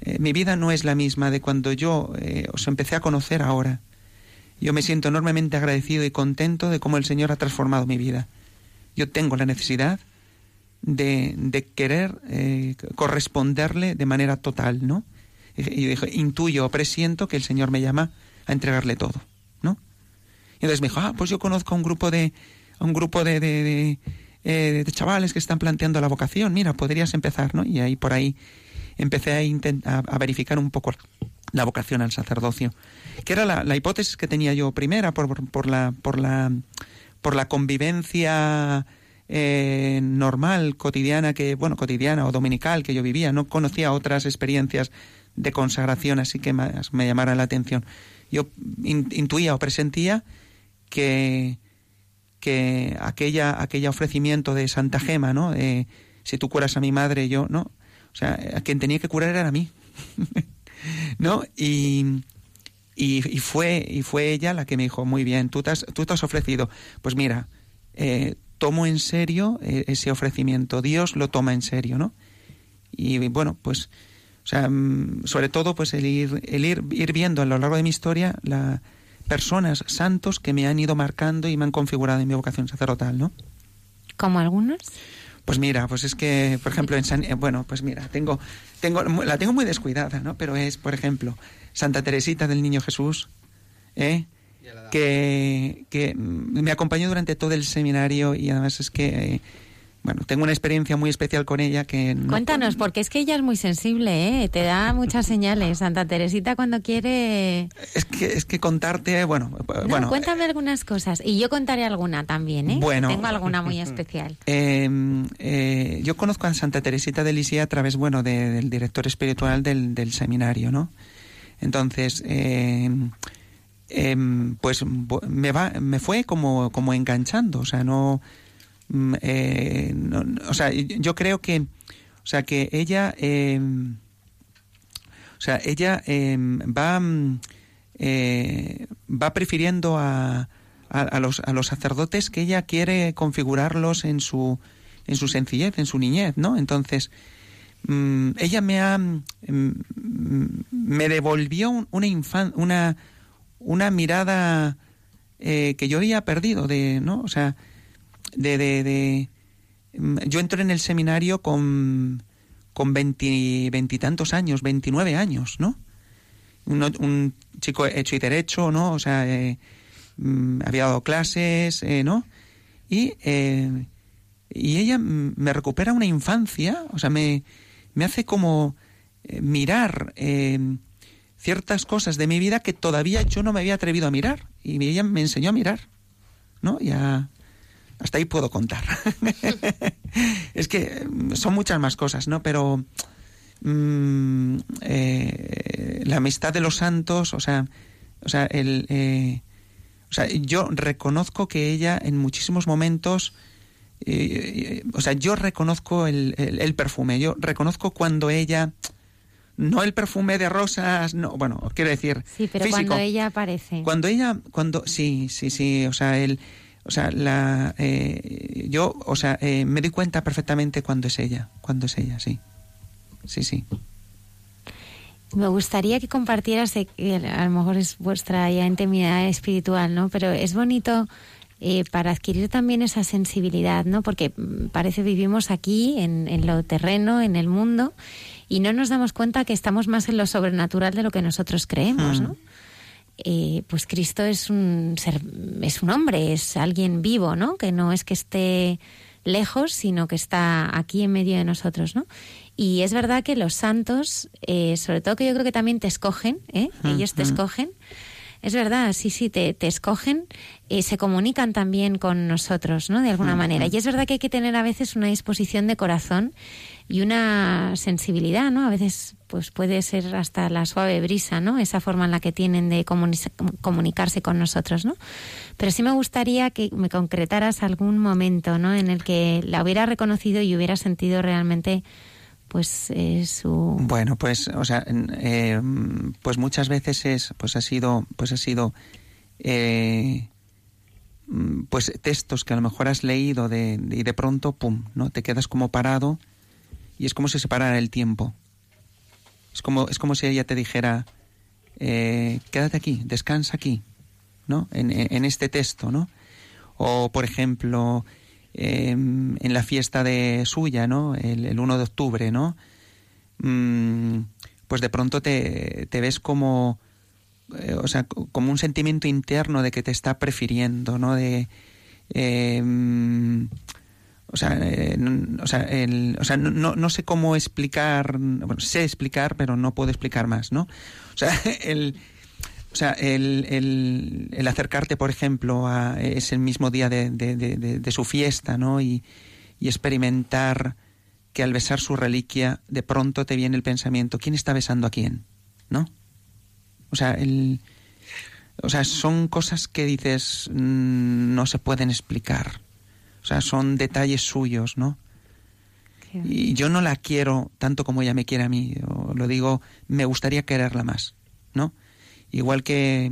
eh, mi vida no es la misma de cuando yo eh, os empecé a conocer ahora. Yo me siento enormemente agradecido y contento de cómo el Señor ha transformado mi vida. Yo tengo la necesidad de, querer eh, corresponderle de manera total, ¿no? Y dije, intuyo, presiento que el Señor me llama a entregarle todo, ¿no? Y entonces me dijo, ah, pues yo conozco a un grupo de, a un grupo de, de, de, eh, chavales que están planteando la vocación, mira, podrías empezar, ¿no? Y ahí por ahí empecé a, intentar, a verificar un poco la vocación al sacerdocio, que era la, la hipótesis que tenía yo primera por, por, la, por, la, por la convivencia eh, normal, cotidiana, que, bueno, cotidiana o dominical que yo vivía. No conocía otras experiencias de consagración así que más me llamaran la atención. Yo in, intuía o presentía que, que aquella, aquella ofrecimiento de Santa Gema, ¿no? Eh, si tú curas a mi madre, yo, ¿no? O sea, a quien tenía que curar era a mí. ¿no? Y, y, fue, y fue ella la que me dijo, muy bien, tú te tú te has ofrecido. Pues mira, eh, tomo en serio eh, ese ofrecimiento, Dios lo toma en serio, ¿no? Y bueno, pues, o sea, sobre todo, pues el ir, el ir, ir viendo a lo largo de mi historia la personas santos que me han ido marcando y me han configurado en mi vocación sacerdotal, ¿no? ¿Como algunos? Pues mira, pues es que, por ejemplo, en San, bueno, pues mira, tengo, tengo, la tengo muy descuidada, ¿no? Pero es, por ejemplo, Santa Teresita del Niño Jesús, ¿eh? Que, que me acompañó durante todo el seminario y además es que, eh, bueno, tengo una experiencia muy especial con ella que... No... Cuéntanos, porque es que ella es muy sensible, ¿eh? Te da muchas señales. Santa Teresita cuando quiere... Es que, es que contarte, bueno... No, bueno cuéntame eh, algunas cosas y yo contaré alguna también, ¿eh? Bueno... Tengo alguna muy especial. Eh, eh, yo conozco a Santa Teresita de Lisieux a través, bueno, de, del director espiritual del, del seminario, ¿no? Entonces... Eh, eh, pues me va me fue como como enganchando o sea no, eh, no o sea yo creo que o sea que ella eh, o sea ella va eh, va prefiriendo a, a, a, los a los sacerdotes que ella quiere configurarlos en su en su sencillez en su niñez no entonces mm, ella me ha me devolvió una infan, una una mirada eh, que yo había perdido de no o sea de, de, de yo entré en el seminario con con veintitantos años 29 años no un, chico hecho y derecho no o sea eh, había dado clases eh, no y eh, y ella me recupera una infancia o sea me me hace como mirar eh, ciertas cosas de mi vida que todavía yo no me había atrevido a mirar y ella me enseñó a mirar, ¿no? Ya hasta ahí puedo contar. es que son muchas más cosas, ¿no? Pero mmm, eh, la amistad de los santos, o sea, o sea, el, eh, o sea, yo reconozco que ella en muchísimos momentos eh, o sea, yo reconozco el, el, perfume, yo reconozco cuando ella no el perfume de rosas, no, bueno, quiero decir, sí, pero físico. cuando ella aparece. Cuando ella, cuando, sí, sí, sí, o sea, el, o sea, la, eh, yo, o sea, eh, me doy cuenta perfectamente cuando es ella, cuando es ella, sí. Sí, sí. Me gustaría que compartieras, eh, a lo mejor es vuestra ya intimidad espiritual, ¿no? Pero es bonito eh, para adquirir también esa sensibilidad, ¿no? Porque mm, parece vivimos aquí, en, en lo terreno, en el mundo, y no nos damos cuenta que estamos más en lo sobrenatural de lo que nosotros creemos, ¿no? Eh, pues Cristo es un ser, es un hombre, es alguien vivo, ¿no? Que no es que esté lejos, sino que está aquí en medio de nosotros, ¿no? Y es verdad que los santos, eh, sobre todo que yo creo que también te escogen, ¿eh? ellos te escogen. Es verdad, sí, sí, te, te escogen, eh, se comunican también con nosotros, ¿no? De alguna manera. Y es verdad que hay que tener a veces una disposición de corazón y una sensibilidad, ¿no? A veces pues puede ser hasta la suave brisa, ¿no? Esa forma en la que tienen de comuni- comunicarse con nosotros, ¿no? Pero sí me gustaría que me concretaras algún momento, ¿no? En el que la hubiera reconocido y hubiera sentido realmente pues eh, su Bueno, pues, o sea, eh, pues muchas veces es, pues ha sido, pues ha sido, eh, mm, pues textos que a lo mejor has leído y de pronto, pum, ¿no? Te quedas como parado y es como si se parara el tiempo. Es como, es como si ella te dijera, eh, quédate aquí, descansa aquí, ¿no? En, en- este texto, ¿no? O, por ejemplo, eh, en la fiesta de suya, ¿no? El, el 1 de octubre, ¿no? Mm, pues de pronto te, te ves como, eh, o sea, co- como un sentimiento interno de que te está prefiriendo, ¿no? De, mm, o sea, eh, n- o sea, el- o sea, no, no- no sé cómo explicar, bueno, sé explicar, pero no puedo explicar más, ¿no? O sea, el, o sea, el, el, el acercarte, por ejemplo, a es el mismo día de su fiesta, ¿no? Y, y experimentar que al besar su reliquia, de pronto te viene el pensamiento, ¿quién está besando a quién? ¿No? O sea, el, o sea, son cosas que dices mm, no se pueden explicar. O sea, son detalles suyos, ¿no? Y yo no la quiero tanto como ella me quiere a mí. Lo digo, me gustaría quererla más, ¿no? Igual que,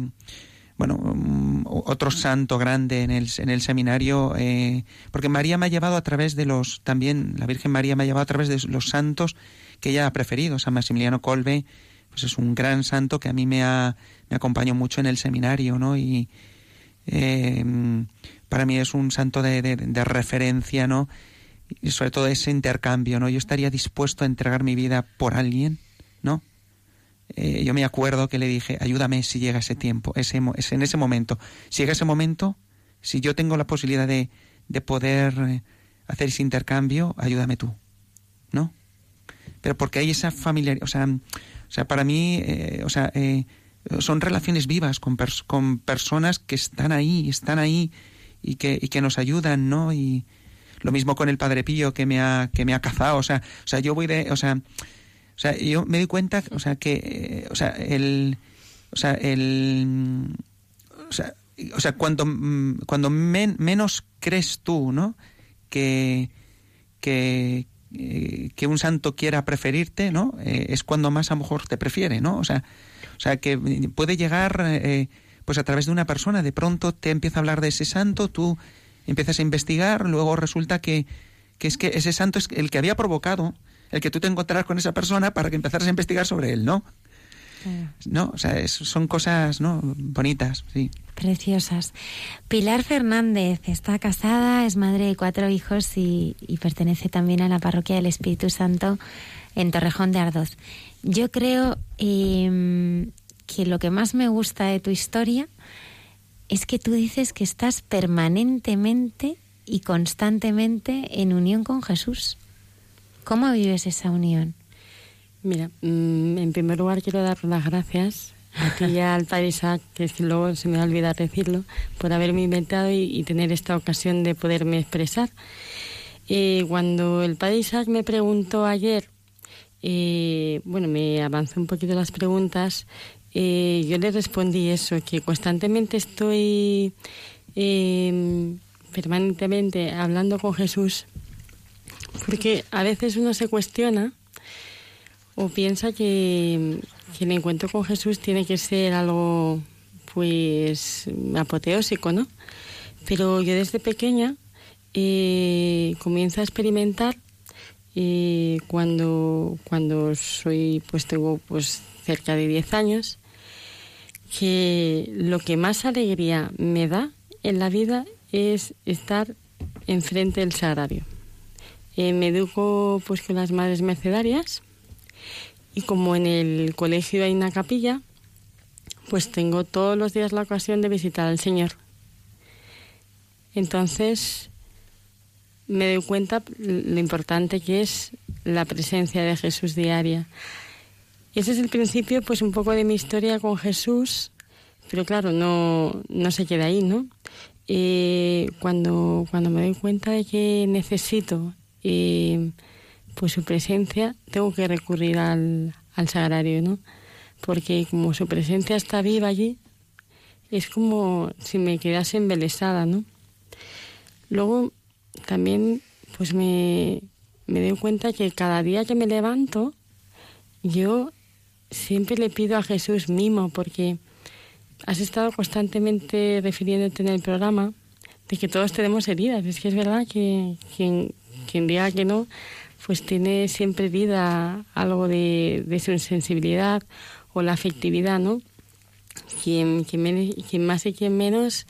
bueno, mm, otro santo grande en el, en el seminario, eh, porque María me ha llevado a través de los, también la Virgen María me ha llevado a través de los santos que ella ha preferido. San Maximiliano Colbe, pues es un gran santo que a mí me, ha, me acompañó mucho en el seminario, ¿no? Y eh, para mí es un santo de, de- referencia, ¿no? Y sobre todo ese intercambio, ¿no? Yo estaría dispuesto a entregar mi vida por alguien, ¿no? Eh, yo me acuerdo que le dije, ayúdame si llega ese tiempo, ese, ese- en ese momento. Si llega ese momento, si yo tengo la posibilidad de, de poder eh, hacer ese intercambio, ayúdame tú, ¿no? Pero porque hay esa familiar, o sea, o sea para mí, eh, o sea, eh, son relaciones vivas con, pers- con personas que están ahí, están ahí y que, y que nos ayudan, ¿no? Y lo mismo con el Padre Pío que me ha, que me ha cazado, o sea, o sea, yo voy de, o sea, o sea, yo me doy cuenta, o sea, que, eh, o sea, el, o sea, el, o sea, o sea cuando, mm, cuando men- menos crees tú, ¿no? Que, que, eh, que un santo quiera preferirte, ¿no? Eh, es cuando más a lo mejor te prefiere, ¿no? O sea, o sea que puede llegar, eh, pues a través de una persona, de pronto te empieza a hablar de ese santo, tú empiezas a investigar, luego resulta que, que es que ese santo es el que había provocado el que tú te encontraras con esa persona para que empezaras a investigar sobre él, ¿no? ¿No? O sea, es- son cosas, ¿no? Bonitas, sí. Preciosas. Pilar Fernández está casada, es madre de cuatro hijos y, y pertenece también a la parroquia del Espíritu Santo en Torrejón de Ardoz. Yo creo eh, que lo que más me gusta de tu historia es que tú dices que estás permanentemente y constantemente en unión con Jesús. ¿Cómo vives esa unión? Mira, mm, en primer lugar quiero dar las gracias a ti y al Padre Isaac, que es que luego se me va a olvidar decirlo, por haberme inventado y, y tener esta ocasión de poderme expresar. Eh, cuando el Padre Isaac me preguntó ayer, eh, bueno, me avanzó un poquito las preguntas, eh, yo le respondí eso, que constantemente estoy eh, permanentemente hablando con Jesús, porque a veces uno se cuestiona o piensa que, el encuentro con Jesús tiene que ser algo pues apoteósico, ¿no? Pero yo desde pequeña eh, comienzo a experimentar eh, cuando, cuando soy, pues tengo pues cerca de 10 años, que lo que más alegría me da en la vida es estar enfrente del sagrario. Eh, me educo pues con las madres mercedarias y como en el colegio hay una capilla, pues tengo todos los días la ocasión de visitar al Señor. Entonces me doy cuenta lo importante que es la presencia de Jesús diaria. Y ese es el principio, pues un poco de mi historia con Jesús, pero claro, no, no se queda ahí, ¿no? Eh, cuando, cuando me doy cuenta de que necesito eh, pues su presencia, tengo que recurrir al, al sagrario, ¿no? Porque como su presencia está viva allí, es como si me quedase embelesada, ¿no? Luego también pues me, me doy cuenta que cada día que me levanto, yo siempre le pido a Jesús mimo, porque has estado constantemente refiriéndote en el programa de que todos tenemos heridas. Es que es verdad que quien diga que no, pues tiene siempre herida algo de, de su sensibilidad o la afectividad, ¿no? Quien, quien, quien más y quien menos,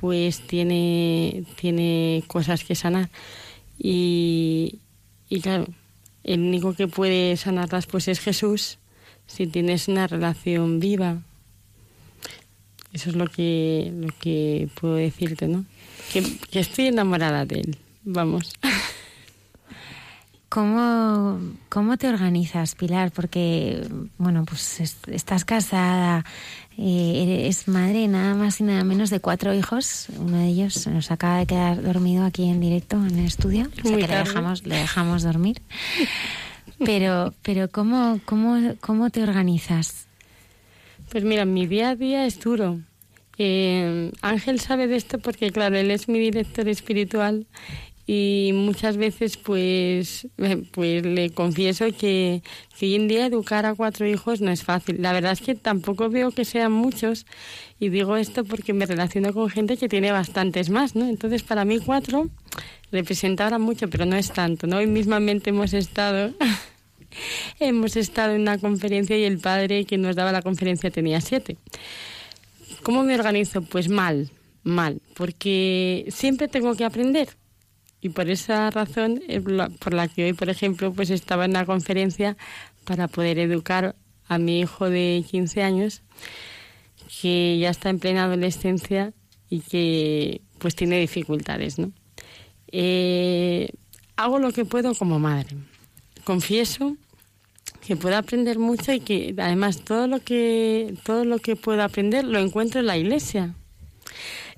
pues tiene, tiene cosas que sanar. Y, y claro, el único que puede sanarlas pues es Jesús si tienes una relación viva. Eso es lo que, lo que puedo decirte, ¿no? Que estoy enamorada de él, vamos. ¿Cómo, ¿Cómo te organizas, Pilar? Porque, bueno, pues estás casada, eh, eres madre nada más y nada menos de cuatro hijos. Uno de ellos nos acaba de quedar dormido aquí en directo en el estudio. O sea que le dejamos, le dejamos dormir. Pero, pero ¿cómo, cómo, ¿cómo te organizas? Pues mira, mi día a día es duro. Eh, Ángel sabe de esto porque, claro, él es mi director espiritual y muchas veces pues, pues le confieso que, que, hoy en día educar a cuatro hijos no es fácil. La verdad es que tampoco veo que sean muchos y digo esto porque me relaciono con gente que tiene bastantes más, ¿no? Entonces para mí cuatro representa ahora mucho, pero no es tanto, ¿no? Hoy mismamente hemos estado... hemos estado en una conferencia y el padre que nos daba la conferencia tenía siete. ¿Cómo me organizo? Pues mal, mal, porque siempre tengo que aprender y por esa razón por la que hoy, por ejemplo, pues estaba en una conferencia para poder educar a mi hijo de 15 años que ya está en plena adolescencia y que pues tiene dificultades, ¿no? Eh, hago lo que puedo como madre. Confieso que puedo aprender mucho y que además todo lo que todo lo que puedo aprender lo encuentro en la iglesia.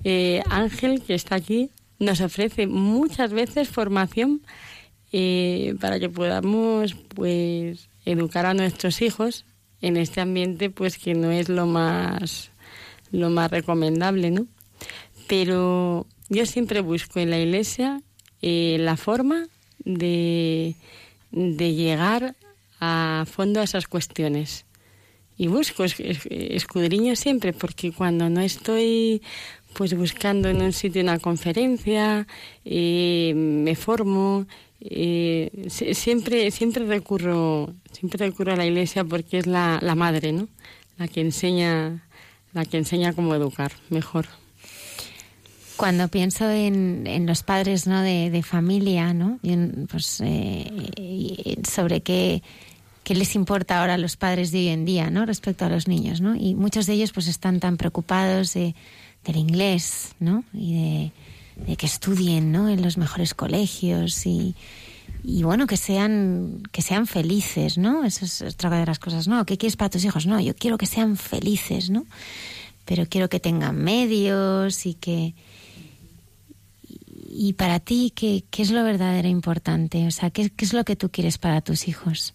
Eh, Ángel, que está aquí, nos ofrece muchas veces formación eh, para que podamos pues educar a nuestros hijos en este ambiente pues que no es lo más lo más recomendable no pero yo siempre busco en la iglesia eh, la forma de, de llegar a fondo a esas cuestiones. Y busco escudriño siempre porque cuando no estoy pues buscando en un sitio una conferencia, eh, me formo, eh, siempre, siempre recurro, siempre recurro a la iglesia porque es la, la madre, ¿no? La que enseña, la que enseña cómo educar mejor. Cuando pienso en, en los padres ¿no? de, de familia, ¿no? pues, eh, sobre qué, qué les importa ahora a los padres de hoy en día, ¿no? Respecto a los niños, ¿no? Y muchos de ellos pues están tan preocupados de del inglés, ¿no? Y de, que estudien, ¿no? En los mejores colegios y, y bueno, que sean, que sean felices, ¿no? Esa es otra de las cosas, ¿no? ¿Qué quieres para tus hijos? No, yo quiero que sean felices, ¿no? Pero quiero que tengan medios y que... Y para ti, ¿qué, qué es lo verdadero importante? O sea, ¿qué, ¿qué es lo que tú quieres para tus hijos?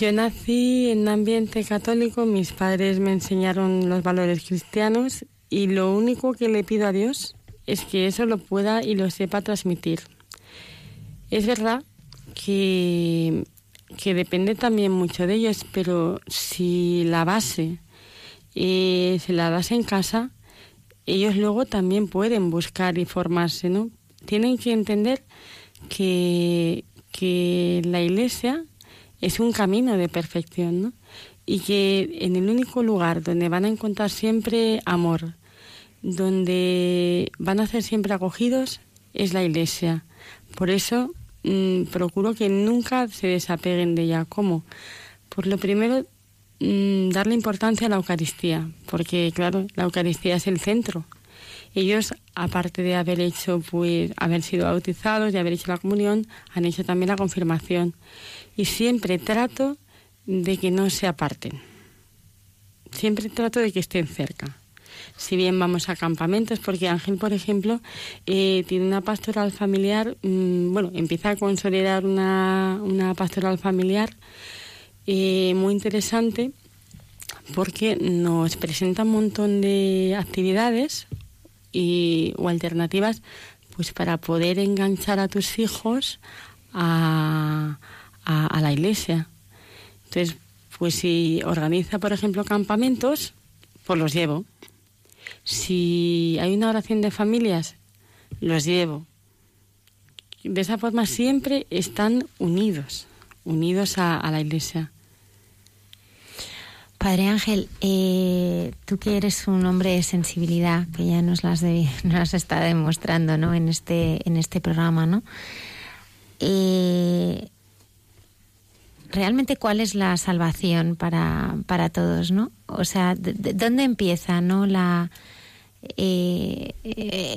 Yo nací en un ambiente católico, mis padres me enseñaron los valores cristianos y lo único que le pido a Dios es que eso lo pueda y lo sepa transmitir. Es verdad que, que depende también mucho de ellos, pero si la base eh, se la das en casa, ellos luego también pueden buscar y formarse, ¿no? Tienen que entender que, que la iglesia es un camino de perfección, ¿no? Y que en el único lugar donde van a encontrar siempre amor, donde van a ser siempre acogidos, es la iglesia. Por eso mm, procuro que nunca se desapeguen de ella. ¿Cómo? Por lo primero, mm, darle importancia a la Eucaristía, porque claro, la Eucaristía es el centro. Ellos, aparte de haber hecho, pues, haber sido bautizados y haber hecho la comunión, han hecho también la confirmación. Y siempre trato de que no se aparten. Siempre trato de que estén cerca si bien vamos a campamentos, porque Ángel, por ejemplo, eh, tiene una pastoral familiar, mm, bueno, empieza a consolidar una, una pastoral familiar eh, muy interesante porque nos presenta un montón de actividades y, o alternativas pues para poder enganchar a tus hijos a, a la iglesia. Entonces, pues si organiza, por ejemplo, campamentos, pues los llevo. Si hay una oración de familias, los llevo. De esa forma siempre están unidos, unidos a, la iglesia. Padre Ángel, eh, tú que eres un hombre de sensibilidad, que ya nos las, de, nos está demostrando ¿no? en, este, en este programa, ¿no? Eh, realmente cuál es la salvación para, para todos, ¿no? O sea, ¿dónde empieza, no? La, eh,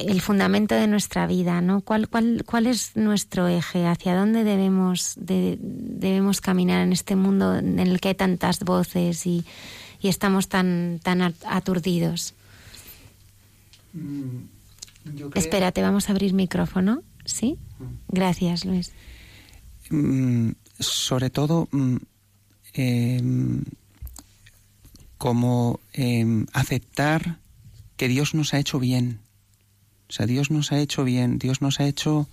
el fundamento de nuestra vida, ¿no? ¿Cuál, cuál, cuál es nuestro eje? ¿Hacia dónde debemos, debemos caminar en este mundo en el que hay tantas voces y, y estamos tan, tan aturdidos? Mm, Espérate, vamos a abrir micrófono. ¿Sí? Mm. Gracias, Luis. Mm, sobre todo, em, como em, aceptar que Dios nos ha hecho bien. O sea, Dios nos ha hecho bien, Dios nos ha hecho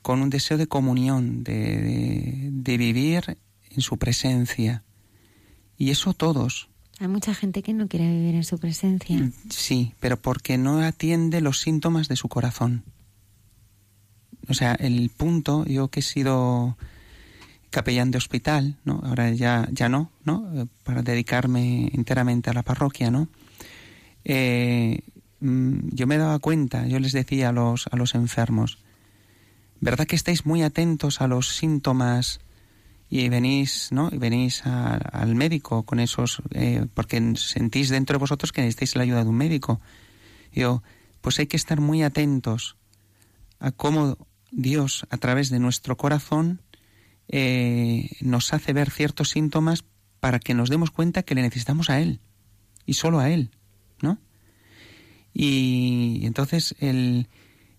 con un deseo de comunión, de, vivir en su presencia. Y eso todos. Hay mucha gente que no quiere vivir en su presencia. Mm, sí, pero porque no atiende los síntomas de su corazón. O sea, el punto, yo que he sido capellán de hospital, ¿no? Ahora ya, ya no, ¿no? Eh, para dedicarme enteramente a la parroquia, ¿no? Eh, mm, yo me daba cuenta, yo les decía a los, a los enfermos, ¿verdad que estáis muy atentos a los síntomas y venís, ¿no? Y venís al médico con esos, eh, porque sentís dentro de vosotros que necesitáis la ayuda de un médico. yo, pues hay que estar muy atentos a cómo Dios, a través de nuestro corazón, eh, nos hace ver ciertos síntomas para que nos demos cuenta que le necesitamos a Él y solo a Él. ¿no? Y entonces el,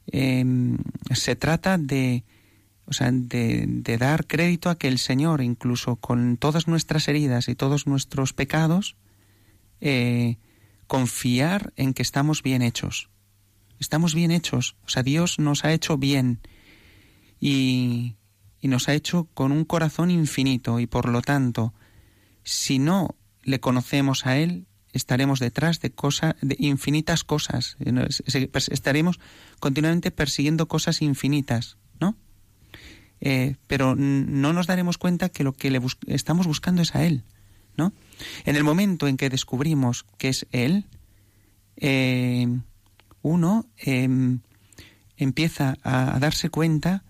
em, se trata de, o sea, de, dar crédito a que el Señor, incluso con todas nuestras heridas y todos nuestros pecados, eh, confiar en que estamos bien hechos. Estamos bien hechos. O sea, Dios nos ha hecho bien y, y nos ha hecho con un corazón infinito y por lo tanto, si no le conocemos a Él, estaremos detrás de cosas, de infinitas cosas. Estaremos continuamente persiguiendo cosas infinitas, ¿no? Eh, pero no nos daremos cuenta que lo que le estamos buscando es a Él, ¿no? En el momento en que descubrimos que es Él, eh, uno em, empieza a, darse cuenta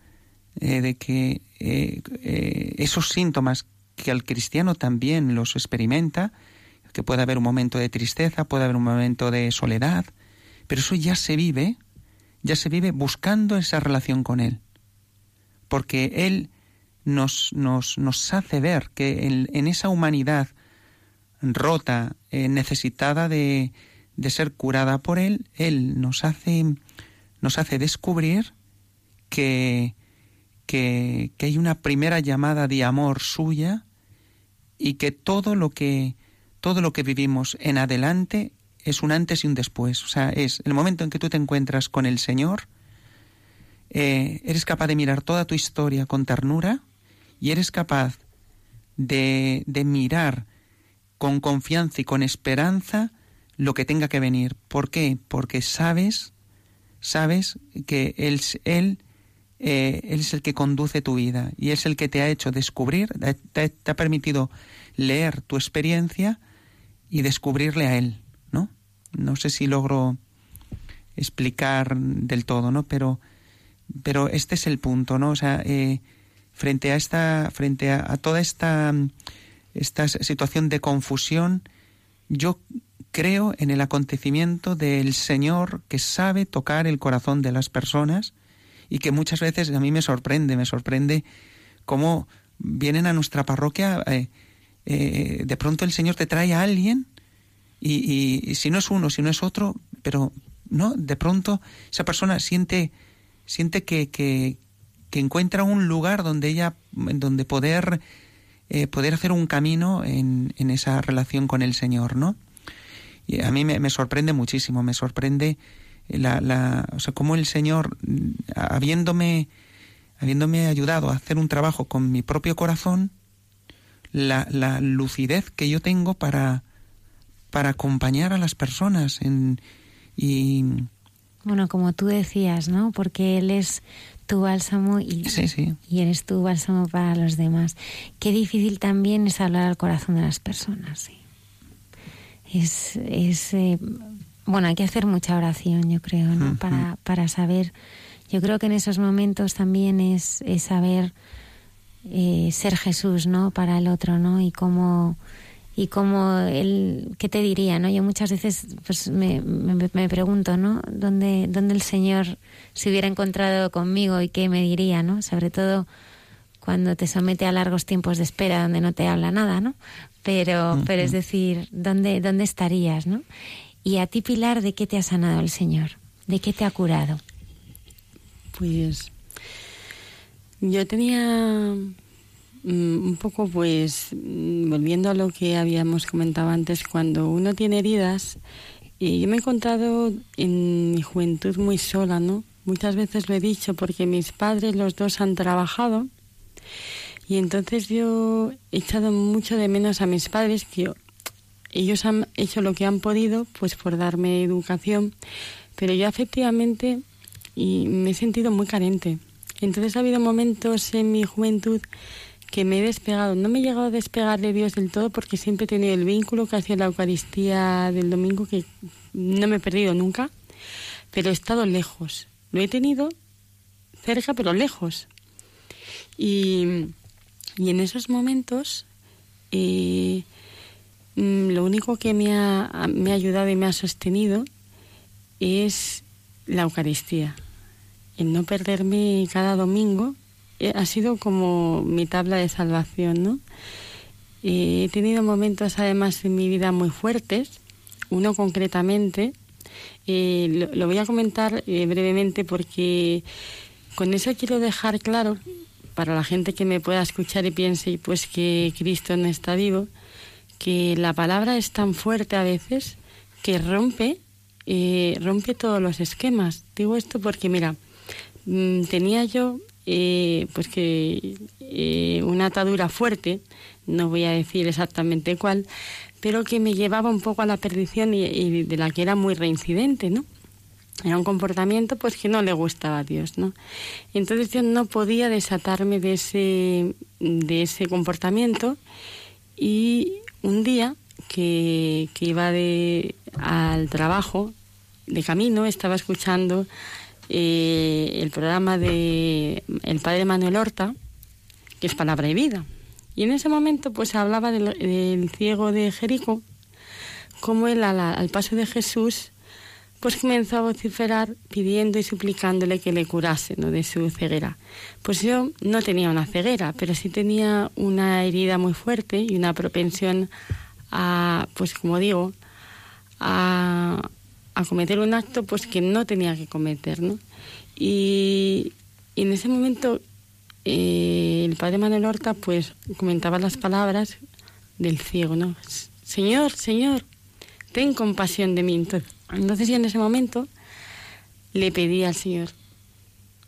eh, de que esos síntomas que al cristiano también los experimenta, que puede haber un momento de tristeza, puede haber un momento de soledad, pero eso ya se vive, ya se vive buscando esa relación con Él. Porque Él nos, nos, nos hace ver que en, esa humanidad rota, eh, necesitada de, de ser curada por Él, Él nos hace, nos hace descubrir que, que, que, hay una primera llamada de amor suya y que todo lo que todo lo que vivimos en adelante es un antes y un después. O sea, es el momento en que tú te encuentras con el Señor, eh, eres capaz de mirar toda tu historia con ternura y eres capaz de, de mirar con confianza y con esperanza lo que tenga que venir. ¿Por qué? Porque sabes, sabes que Él, él, eh, él es el que conduce tu vida y es el que te ha hecho descubrir, te, ha permitido leer tu experiencia y descubrirle a Él, ¿no? No sé si logro explicar del todo, ¿no? Pero, pero este es el punto, ¿no? O sea, eh, frente a esta, frente a, toda esta, esta situación de confusión, yo creo en el acontecimiento del Señor que sabe tocar el corazón de las personas y que muchas veces a mí me sorprende, me sorprende cómo vienen a nuestra parroquia, eh, eh, de pronto el Señor te trae a alguien y, si no es uno, si no es otro, pero no, de pronto esa persona siente, siente que, que, encuentra un lugar donde ella, donde poder, eh, poder hacer un camino en, en, esa relación con el Señor, ¿no? Y a mí me, sorprende muchísimo, me sorprende la, la, o sea, cómo el Señor, habiéndome, habiéndome ayudado a hacer un trabajo con mi propio corazón, la, la lucidez que yo tengo para, para acompañar a las personas en, y bueno, como tú decías, ¿no? Porque Él es tu bálsamo y, y eres tu bálsamo para los demás. Qué difícil también es hablar al corazón de las personas. ¿sí? Es, es eh, bueno, hay que hacer mucha oración, yo creo, ¿no? para, para saber. Yo creo que en esos momentos también es, es saber eh, ser Jesús, ¿no? Para el otro, ¿no? Y cómo y como él, ¿qué te diría? ¿no? Yo muchas veces pues me, me, pregunto, ¿no? ¿Dónde, ¿Dónde el Señor se hubiera encontrado conmigo y qué me diría, ¿no? Sobre todo cuando te somete a largos tiempos de espera donde no te habla nada, ¿no? Pero, pero es decir, ¿dónde, ¿dónde estarías, no? Y a ti, Pilar, ¿de qué te ha sanado el Señor? ¿De qué te ha curado? Pues yo tenía Mm, un poco pues mm, volviendo a lo que habíamos comentado antes, cuando uno tiene heridas, y yo me he encontrado en mi juventud muy sola, ¿no? Muchas veces lo he dicho porque mis padres los dos han trabajado y entonces yo he echado mucho de menos a mis padres que ellos han hecho lo que han podido pues por darme educación, pero yo efectivamente y me he sentido muy carente. Entonces ha habido momentos en mi juventud que me he despegado. No me he llegado a despegar de Dios del todo porque siempre he tenido el vínculo que hacía la Eucaristía del domingo que no me he perdido nunca, pero he estado lejos. Lo he tenido cerca, pero lejos. Y, en esos momentos eh, lo único que me ha, me ha ayudado y me ha sostenido es la Eucaristía. El no perderme cada domingo eh, ha sido como mi tabla de salvación, ¿no? he tenido momentos además en mi vida muy fuertes, uno concretamente, eh, lo, voy a comentar eh, brevemente porque con eso quiero dejar claro para la gente que me pueda escuchar y piense pues que Cristo no está vivo, que la palabra es tan fuerte a veces que rompe, rompe todos los esquemas. Digo esto porque mira, mm, tenía yo eh, pues que eh, una atadura fuerte, no voy a decir exactamente cuál, pero que me llevaba un poco a la perdición y, de la que era muy reincidente, ¿no? Era un comportamiento pues que no le gustaba a Dios, ¿no? Entonces yo no podía desatarme de ese, de ese comportamiento y un día que, que iba de, al trabajo, de camino, estaba escuchando eh, el programa de el padre Manuel Horta, que es Palabra y Vida. Y en ese momento pues hablaba del, ciego de Jerico, como él al, paso de Jesús pues comenzó a vociferar pidiendo y suplicándole que le curase ¿no? de su ceguera. Pues yo no tenía una ceguera, pero sí tenía una herida muy fuerte y una propensión a, pues como digo, a, a cometer un acto pues que no tenía que cometer, ¿no? Y, en ese momento eh, el padre Manuel Horta pues comentaba las palabras del ciego, ¿no? Señor, Señor, ten compasión de mí. Entonces, entonces yo en ese momento le pedí al Señor,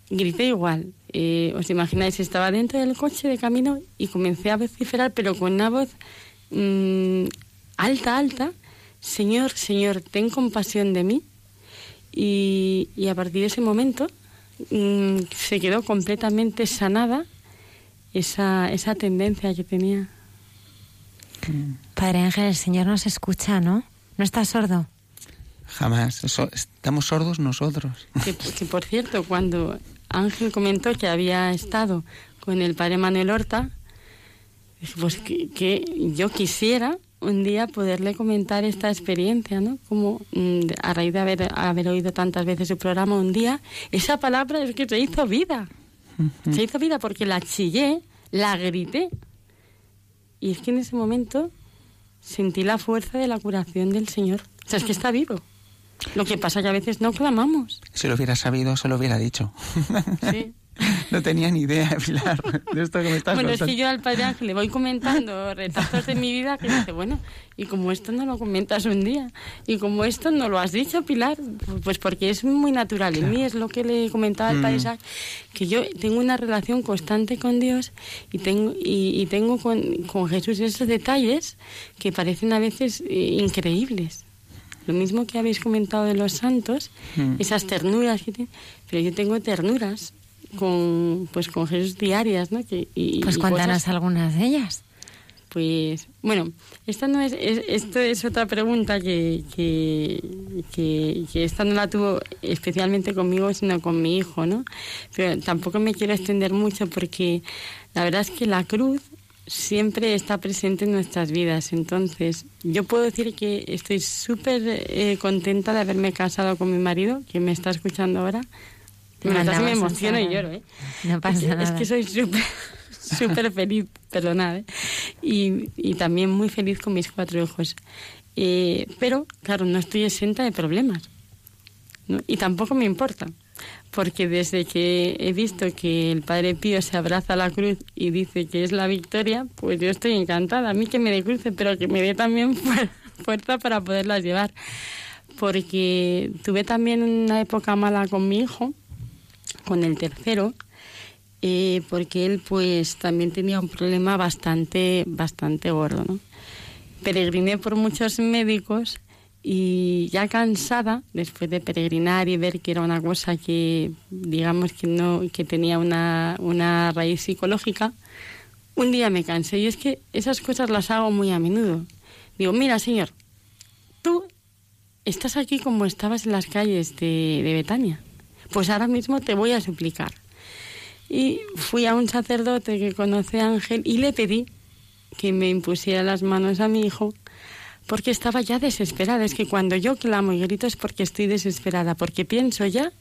grité igual, eh, os imagináis, estaba dentro del coche de camino y comencé a vociferar, pero con una voz mm, alta, alta, Señor, Señor, ten compasión de mí. Y, y a partir de ese momento mm, se quedó completamente sanada esa, esa tendencia que tenía. Padre Ángel, el Señor nos escucha, ¿no? ¿No está sordo? Jamás. Eso- estamos sordos nosotros. Que, que, por cierto, cuando Ángel comentó que había estado con el padre Manuel Horta, dije, pues que, que yo quisiera un día poderle comentar esta experiencia, ¿no? Como mm, a raíz de haber, haber oído tantas veces su programa un día, esa palabra es que se hizo vida. Se hizo vida porque la chillé, la grité. Y es que en ese momento sentí la fuerza de la curación del Señor. O sea, es que está vivo. Lo que pasa que a veces no clamamos. Si lo hubiera sabido, se lo hubiera dicho. Sí. No tenía ni idea, Pilar, de esto que me estás Bueno, es contando. que yo al Padre Ángel le voy comentando retazos de mi vida que dice, bueno, y como esto no lo comentas un día, y como esto no lo has dicho, Pilar, pues porque es muy natural en mí, es lo que le comentaba al Padre Mm. Isaac, que yo tengo una relación constante con Dios y tengo, y, y tengo con, con Jesús esos detalles que parecen a veces eh, increíbles. Lo mismo que habéis comentado de los santos, Mm. esas ternuras que tienen, pero yo tengo ternuras con pues con Jesús diarias, ¿no? Que, y, Pues cuéntanos algunas de ellas. Pues bueno, esta no es, es- esto es otra pregunta que, que, que, que esta no la tuvo especialmente conmigo, sino con mi hijo, ¿no? Pero tampoco me quiero extender mucho porque la verdad es que la cruz siempre está presente en nuestras vidas. Entonces, yo puedo decir que estoy súper eh, contenta de haberme casado con mi marido, que me está escuchando ahora. Me, me emociono y lloro, ¿eh? No pasa es que, nada. Es que soy súper súper feliz, perdonad, ¿eh? y, y también muy feliz con mis cuatro hijos. Eh, pero, claro, no estoy exenta de problemas. ¿no? Y tampoco me importa, porque desde que he visto que el Padre Pío se abraza a la cruz y dice que es la victoria, pues yo estoy encantada. A mí que me dé cruce, pero que me dé también fuer- fuerza para poderlas llevar. Porque tuve también una época mala con mi hijo, con el tercero, eh, porque él pues también tenía un problema bastante, bastante gordo, ¿no? Peregriné por muchos médicos y ya cansada, después de peregrinar y ver que era una cosa que, digamos que no, que tenía una, una raíz psicológica, un día me cansé y es que esas cosas las hago muy a menudo. Digo, mira señor, tú estás aquí como estabas en las calles de, de Betania. Pues ahora mismo te voy a suplicar. Y fui a un sacerdote que conoce a Ángel y le pedí que me impusiera las manos a mi hijo porque estaba ya desesperada. Es que cuando yo clamo y grito es porque estoy desesperada, porque pienso ya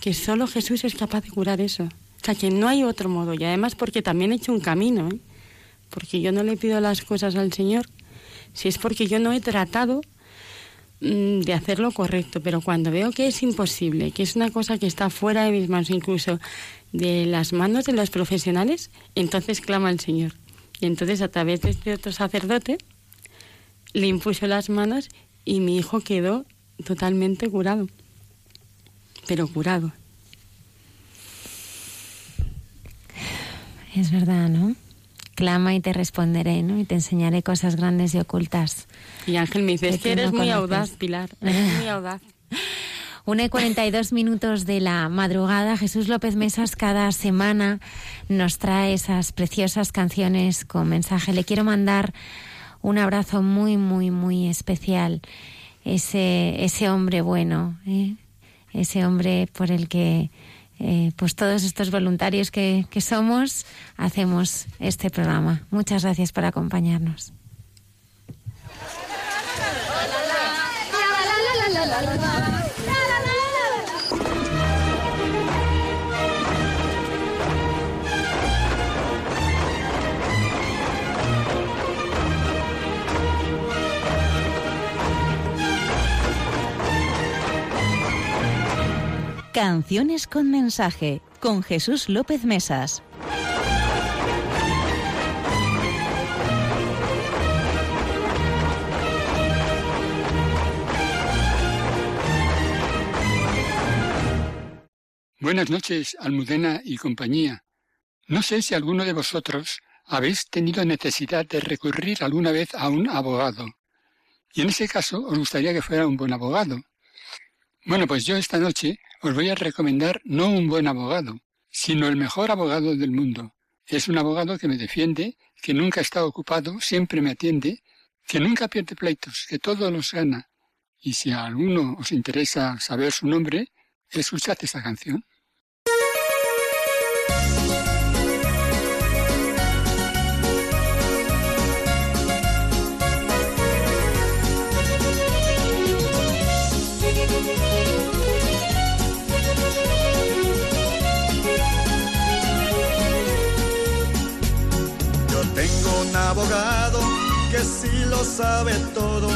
que solo Jesús es capaz de curar eso. O sea, que no hay otro modo. Y además porque también he hecho un camino, ¿eh? porque yo no le pido las cosas al Señor, si es porque yo no he tratado mm, de hacer lo correcto, pero cuando veo que es imposible, que es una cosa que está fuera de mis manos, incluso de las manos de los profesionales, entonces clama al Señor. Y entonces a través de este otro sacerdote le impuso las manos y mi hijo quedó totalmente curado. Pero curado. Es verdad, ¿no? Clama y te responderé, ¿no? Y te enseñaré cosas grandes y ocultas. Y Ángel me dice, es que eres no muy conoces". audaz, Pilar. Eres muy audaz. Una y 42 minutos de la madrugada. Jesús López Mesas cada semana nos trae esas preciosas canciones con mensaje. Le quiero mandar un abrazo muy, muy, muy especial. Ese, ese hombre bueno, ¿eh? ese hombre por el que eh, pues todos estos voluntarios que, que somos hacemos este programa. Muchas gracias por acompañarnos. Canciones con mensaje con Jesús López Mesas. Buenas noches, Almudena y compañía. No sé si alguno de vosotros habéis tenido necesidad de recurrir alguna vez a un abogado. Y en ese caso os gustaría que fuera un buen abogado. Bueno, pues yo esta noche os voy a recomendar no un buen abogado, sino el mejor abogado del mundo. Es un abogado que me defiende, que nunca está ocupado, siempre me atiende, que nunca pierde pleitos, que todo los gana. Y si a alguno os interesa saber su nombre, escuchad esta canción. Abogado que sí lo sabe todo,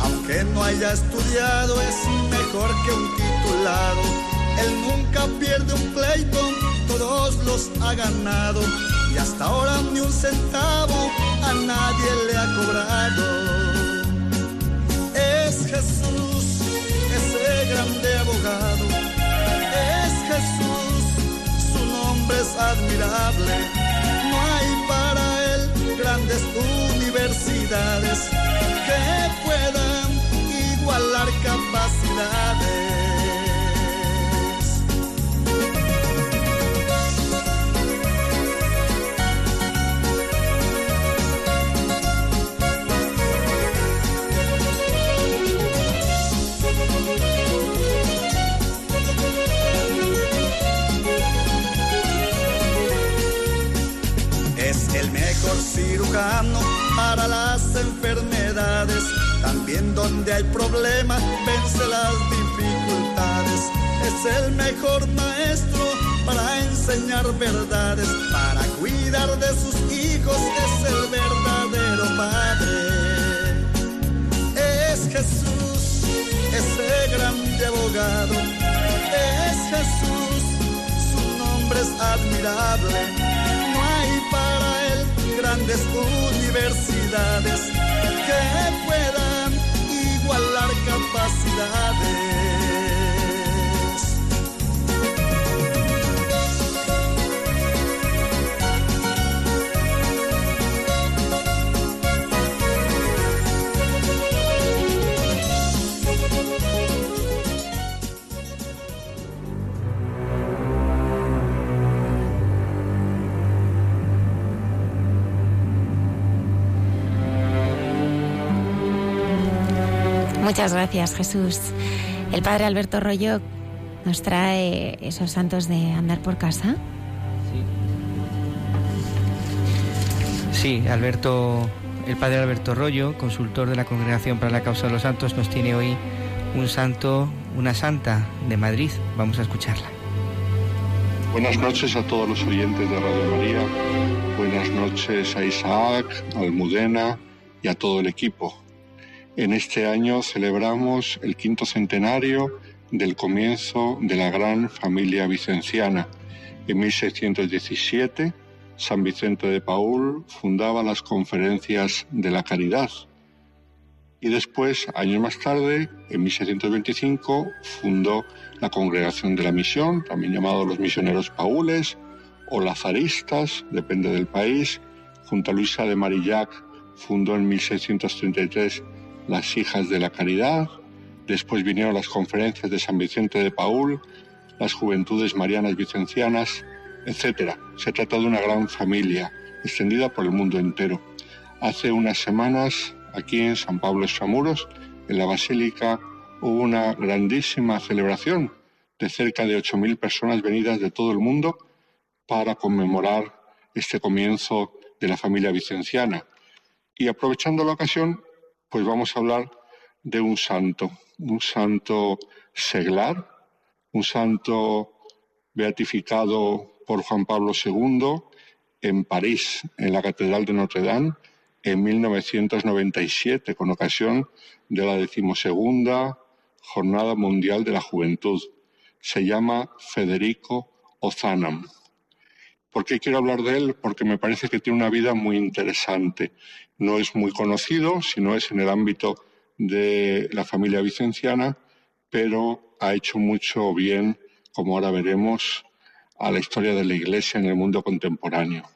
aunque no haya estudiado es mejor que un titulado. Él nunca pierde un pleito, todos los ha ganado y hasta ahora ni un centavo a nadie le ha cobrado. Es Jesús, ese grande abogado. Es Jesús, su nombre es admirable. Universidades enfermedades. También donde hay problemas, vence las dificultades. Es el mejor maestro para enseñar verdades, para cuidar de sus hijos. Es el verdadero padre. Es Jesús, ese grande abogado. Es Jesús, su nombre es admirable. No hay para grandes universidades que puedan igualar capacidades. Muchas gracias, Jesús. El padre Alberto Rollo nos trae esos santos de andar por casa. Sí. Sí, Alberto, el padre Alberto Rollo, consultor de la Congregación para la Causa de los Santos, nos tiene hoy un santo, una santa de Madrid. Vamos a escucharla. Buenas noches a todos los oyentes de Radio María. Buenas noches a Isaac, a Almudena y a todo el equipo. En este año celebramos el quinto centenario del comienzo de la gran familia vicenciana. En 1617, San Vicente de Paul fundaba las conferencias de la caridad. Y después, años más tarde, en 1625, fundó la Congregación de la Misión, también llamado los Misioneros Paules o Lazaristas, depende del país. Junto a Luisa de Marillac fundó en 1633 las Hijas de la Caridad, después vinieron las conferencias de San Vicente de Paul, las Juventudes Marianas Vicencianas, etc. Se trata de una gran familia extendida por el mundo entero. Hace unas semanas, aquí en San Pablo Extramuros, en la Basílica, hubo una grandísima celebración de cerca de 8.000 personas venidas de todo el mundo para conmemorar este comienzo de la familia vicenciana. Y aprovechando la ocasión, pues vamos a hablar de un santo, un santo seglar, un santo beatificado por Juan Pablo II en París, en la Catedral de Notre Dame, en 1997, con ocasión de la decimosegunda Jornada Mundial de la Juventud. Se llama Federico Ozanam. ¿Por qué quiero hablar de él? Porque me parece que tiene una vida muy interesante. No es muy conocido, sino es en el ámbito de la familia vicenciana, pero ha hecho mucho bien, como ahora veremos, a la historia de la Iglesia en el mundo contemporáneo.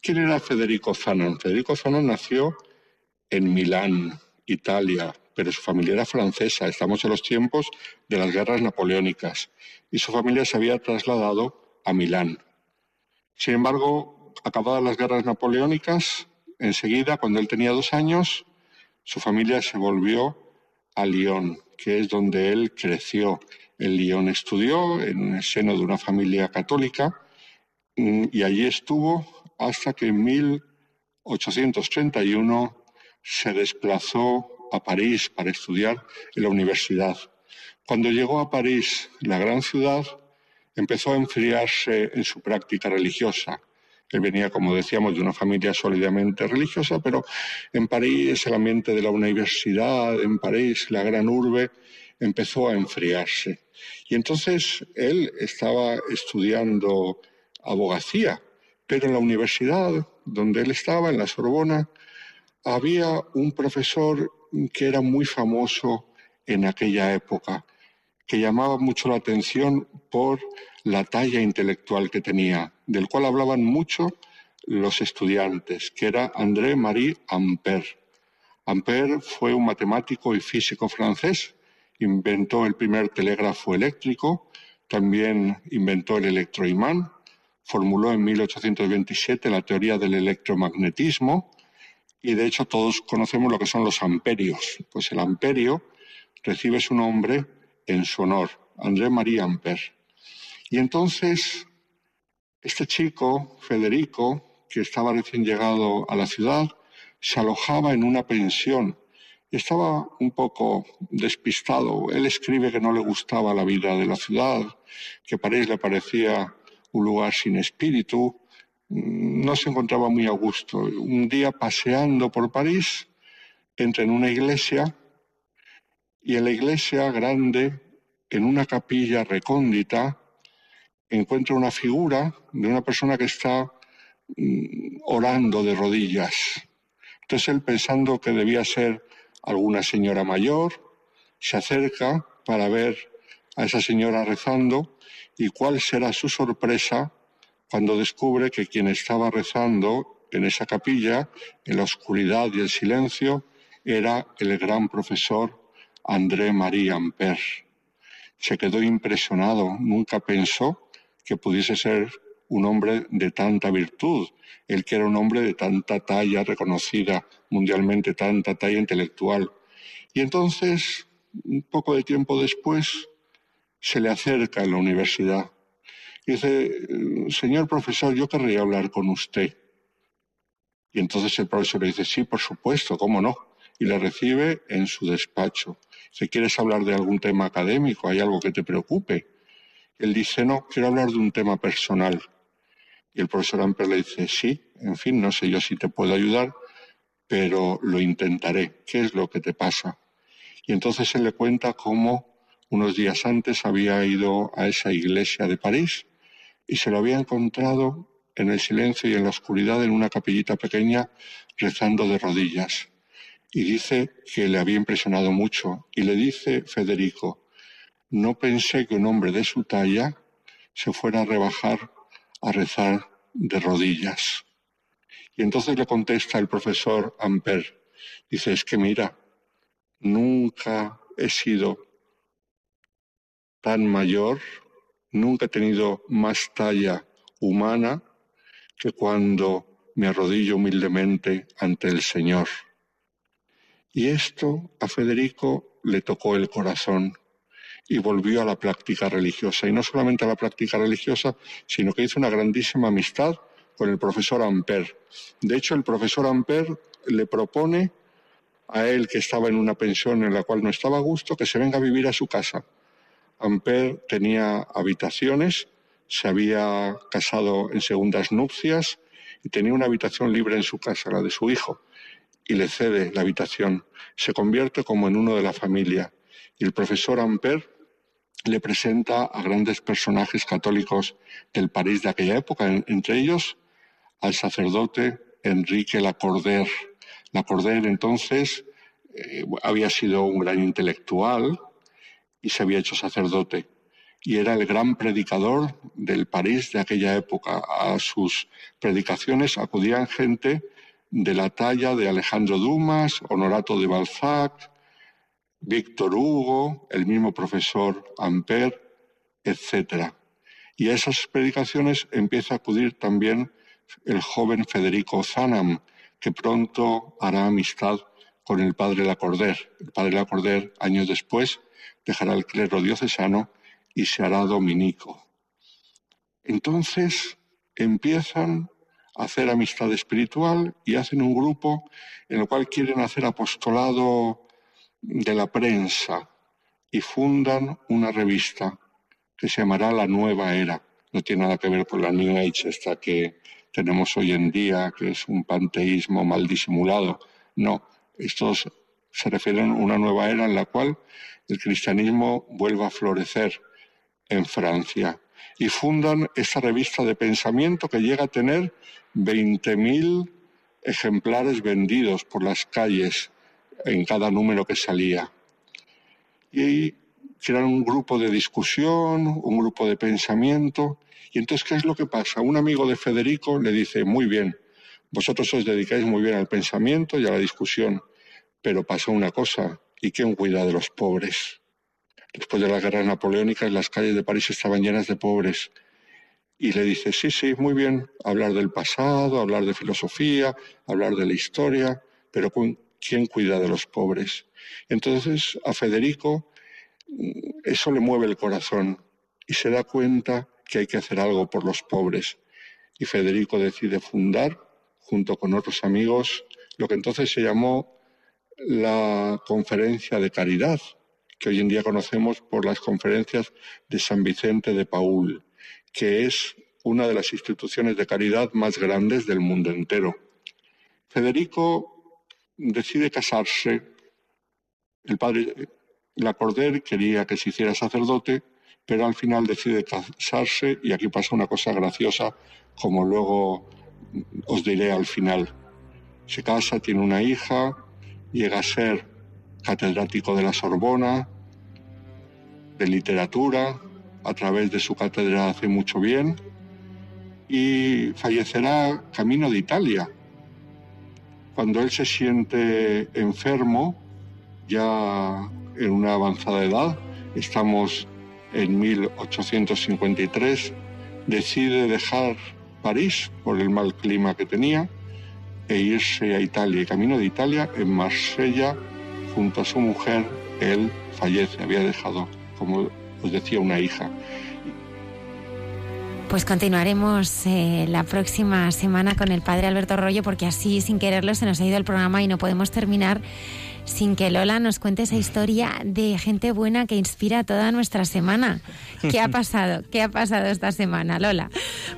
¿Quién era Federico Zanon? Federico Zanon nació en Milán, Italia, pero su familia era francesa. Estamos en los tiempos de las guerras napoleónicas y su familia se había trasladado a Milán. Sin embargo, acabadas las guerras napoleónicas, enseguida, cuando él tenía dos años, su familia se volvió a Lyon, que es donde él creció. En Lyon estudió en el seno de una familia católica mm, y allí estuvo hasta que en 1831 se desplazó a París para estudiar en la universidad. Cuando llegó a París, la gran ciudad, empezó a enfriarse en su práctica religiosa. Él venía, como decíamos, de una familia sólidamente religiosa, pero en París, el ambiente de la universidad, en París, la gran urbe, empezó a enfriarse. Y entonces él estaba estudiando abogacía, pero en la universidad donde él estaba, en la Sorbona, había un profesor que era muy famoso en aquella época, que llamaba mucho la atención por la talla intelectual que tenía, del cual hablaban mucho los estudiantes, que era André Marie Ampère. Ampère fue un matemático y físico francés, inventó el primer telégrafo eléctrico, también inventó el electroimán, formuló en 1827 la teoría del electromagnetismo y de hecho todos conocemos lo que son los amperios. Pues el amperio recibe su nombre en su honor, André Marie Ampère. Y entonces, este chico, Federico, que estaba recién llegado a la ciudad, se alojaba en una pensión. Estaba un poco despistado. Él escribe que no le gustaba la vida de la ciudad, que París le parecía un lugar sin espíritu. No se encontraba muy a gusto. Un día paseando por París, entra en una iglesia y en la iglesia grande, en una capilla recóndita, encuentra una figura de una persona que está mm, orando de rodillas. Entonces él pensando que debía ser alguna señora mayor, se acerca para ver a esa señora rezando y cuál será su sorpresa cuando descubre que quien estaba rezando en esa capilla, en la oscuridad y el silencio, era el gran profesor André Marie Ampère. Se quedó impresionado, nunca pensó que pudiese ser un hombre de tanta virtud, el que era un hombre de tanta talla reconocida mundialmente, tanta talla intelectual. Y entonces, un poco de tiempo después, se le acerca en la universidad y dice, señor profesor, yo querría hablar con usted. Y entonces el profesor le dice, sí, por supuesto, cómo no. Y le recibe en su despacho. Si quieres hablar de algún tema académico, hay algo que te preocupe. Él dice, no, quiero hablar de un tema personal. Y el profesor Amper le dice, sí, en fin, no sé yo si te puedo ayudar, pero lo intentaré. ¿Qué es lo que te pasa? Y entonces él le cuenta cómo unos días antes había ido a esa iglesia de París y se lo había encontrado en el silencio y en la oscuridad en una capillita pequeña rezando de rodillas. Y dice que le había impresionado mucho. Y le dice Federico, no pensé que un hombre de su talla se fuera a rebajar a rezar de rodillas. Y entonces le contesta el profesor Amper. Dice, es que mira, nunca he sido tan mayor, nunca he tenido más talla humana que cuando me arrodillo humildemente ante el Señor. Y esto a Federico le tocó el corazón y volvió a la práctica religiosa. Y no solamente a la práctica religiosa, sino que hizo una grandísima amistad con el profesor Amper. De hecho, el profesor Amper le propone a él, que estaba en una pensión en la cual no estaba a gusto, que se venga a vivir a su casa. Amper tenía habitaciones, se había casado en segundas nupcias y tenía una habitación libre en su casa, la de su hijo, y le cede la habitación. Se convierte como en uno de la familia. Y el profesor Amper le presenta a grandes personajes católicos del París de aquella época, entre ellos al sacerdote Enrique Lacordaire. Lacordaire entonces eh, había sido un gran intelectual y se había hecho sacerdote y era el gran predicador del París de aquella época. A sus predicaciones acudían gente de la talla de Alejandro Dumas, Honorato de Balzac, Víctor Hugo, el mismo profesor Amper, etc. Y a esas predicaciones empieza a acudir también el joven Federico Zanam, que pronto hará amistad con el padre Lacorder. El padre Lacorder, años después, dejará el clero diocesano y se hará dominico. Entonces empiezan hacer amistad espiritual y hacen un grupo en el cual quieren hacer apostolado de la prensa y fundan una revista que se llamará La Nueva Era. No tiene nada que ver con la New Age, esta que tenemos hoy en día, que es un panteísmo mal disimulado. No, estos se refieren a una nueva era en la cual el cristianismo vuelva a florecer en Francia. Y fundan esta revista de pensamiento que llega a tener 20.000 ejemplares vendidos por las calles en cada número que salía. Y crean un grupo de discusión, un grupo de pensamiento. Y entonces, ¿qué es lo que pasa? Un amigo de Federico le dice, muy bien, vosotros os dedicáis muy bien al pensamiento y a la discusión, pero pasa una cosa, ¿y quién cuida de los pobres? Después de las guerras napoleónicas, las calles de París estaban llenas de pobres. Y le dice, sí, sí, muy bien, hablar del pasado, hablar de filosofía, hablar de la historia, pero ¿quién cuida de los pobres? Entonces a Federico mm, eso le mueve el corazón y se da cuenta que hay que hacer algo por los pobres. Y Federico decide fundar, junto con otros amigos, lo que entonces se llamó la Conferencia de Caridad, que hoy en día conocemos por las conferencias de San Vicente de Paul, que es una de las instituciones de caridad más grandes del mundo entero. Federico decide casarse. El padre Lacordaire quería que se hiciera sacerdote, pero al final decide casarse y aquí pasa una cosa graciosa, como luego os diré al final. Se casa, tiene una hija, llega a ser catedrático de la Sorbona, de literatura, a través de su cátedra hace mucho bien, y fallecerá camino de Italia. Cuando él se siente enfermo, ya en una avanzada edad, estamos en 1853, decide dejar París por el mal clima que tenía e irse a Italia. Camino de Italia, en Marsella, junto a su mujer, él fallece, había dejado, como os decía, una hija. Pues continuaremos eh, la próxima semana con el padre Alberto Rollo porque así sin quererlo se nos ha ido el programa y no podemos terminar sin que Lola nos cuente esa historia de gente buena que inspira toda nuestra semana. ¿Qué ha pasado? ¿Qué ha pasado esta semana, Lola?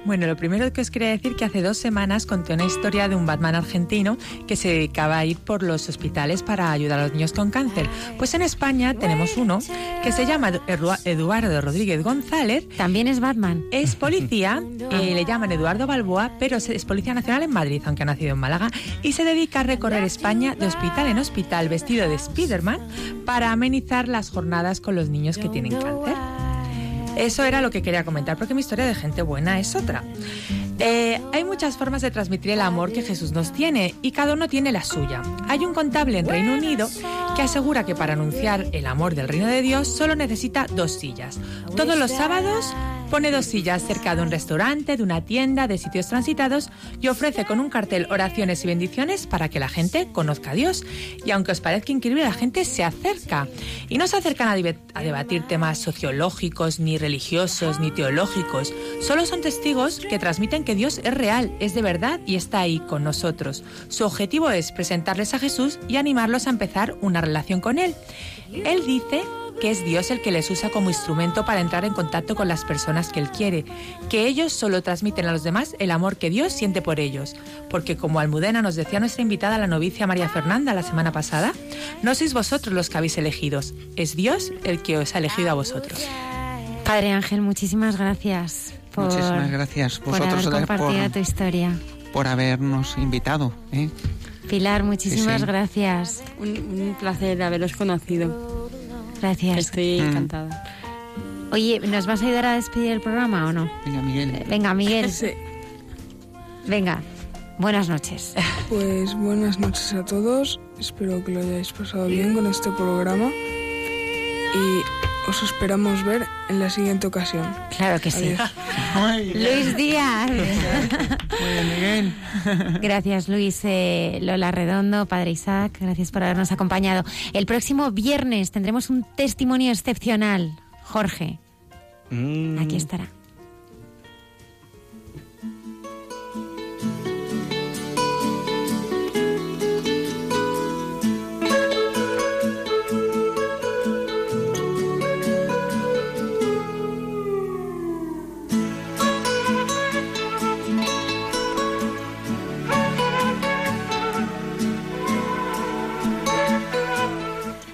Bueno, lo primero que os quería decir que hace dos semanas conté una historia de un Batman argentino que se dedicaba a ir por los hospitales para ayudar a los niños con cáncer. Pues en España tenemos uno que se llama Eduardo Rodríguez González. También es Batman. Es policía, eh, le llaman Eduardo Balboa, pero es policía nacional en Madrid, aunque ha nacido en Málaga, y se dedica a recorrer España de hospital en hospital vestido de Spiderman para amenizar las jornadas con los niños que tienen cáncer. Eso era lo que quería comentar, porque mi historia de gente buena es otra. Eh, hay muchas formas de transmitir el amor que Jesús nos tiene y cada uno tiene la suya. Hay un contable en Reino Unido que asegura que para anunciar el amor del reino de Dios solo necesita dos sillas. Todos los sábados pone dos sillas cerca de un restaurante, de una tienda, de sitios transitados y ofrece con un cartel oraciones y bendiciones para que la gente conozca a Dios. Y aunque os parezca increíble, la gente se acerca. Y no se acercan a, a debatir temas sociológicos, ni religiosos, ni teológicos. Solo son testigos que transmiten que Dios es real, es de verdad y está ahí con nosotros. Su objetivo es presentarles a Jesús y animarlos a empezar una relación con Él. Él dice que es Dios el que les usa como instrumento para entrar en contacto con las personas que Él quiere, que ellos solo transmiten a los demás el amor que Dios siente por ellos, porque como Almudena nos decía nuestra invitada, la novicia María Fernanda, la semana pasada, no sois vosotros los que habéis elegidos, es Dios el que os ha elegido a vosotros. Padre Ángel, muchísimas gracias. Por, muchísimas gracias vosotros por haber compartido tu historia. Por habernos invitado. ¿eh? Pilar, muchísimas gracias. Un, un placer haberos conocido. Gracias. Estoy mm. encantada. Oye, ¿nos vas a ayudar a despedir el programa o no? Venga, Miguel. Eh, venga, Miguel. Venga, buenas noches. Pues buenas noches a todos. Espero que lo hayáis pasado bien con este programa. y os esperamos ver en la siguiente ocasión. Claro que sí. Luis Díaz. Muy bien, Miguel. Gracias, Luis. Eh, Lola Redondo, Padre Isaac, gracias por habernos acompañado. El próximo viernes tendremos un testimonio excepcional. Jorge, Mm. aquí estará.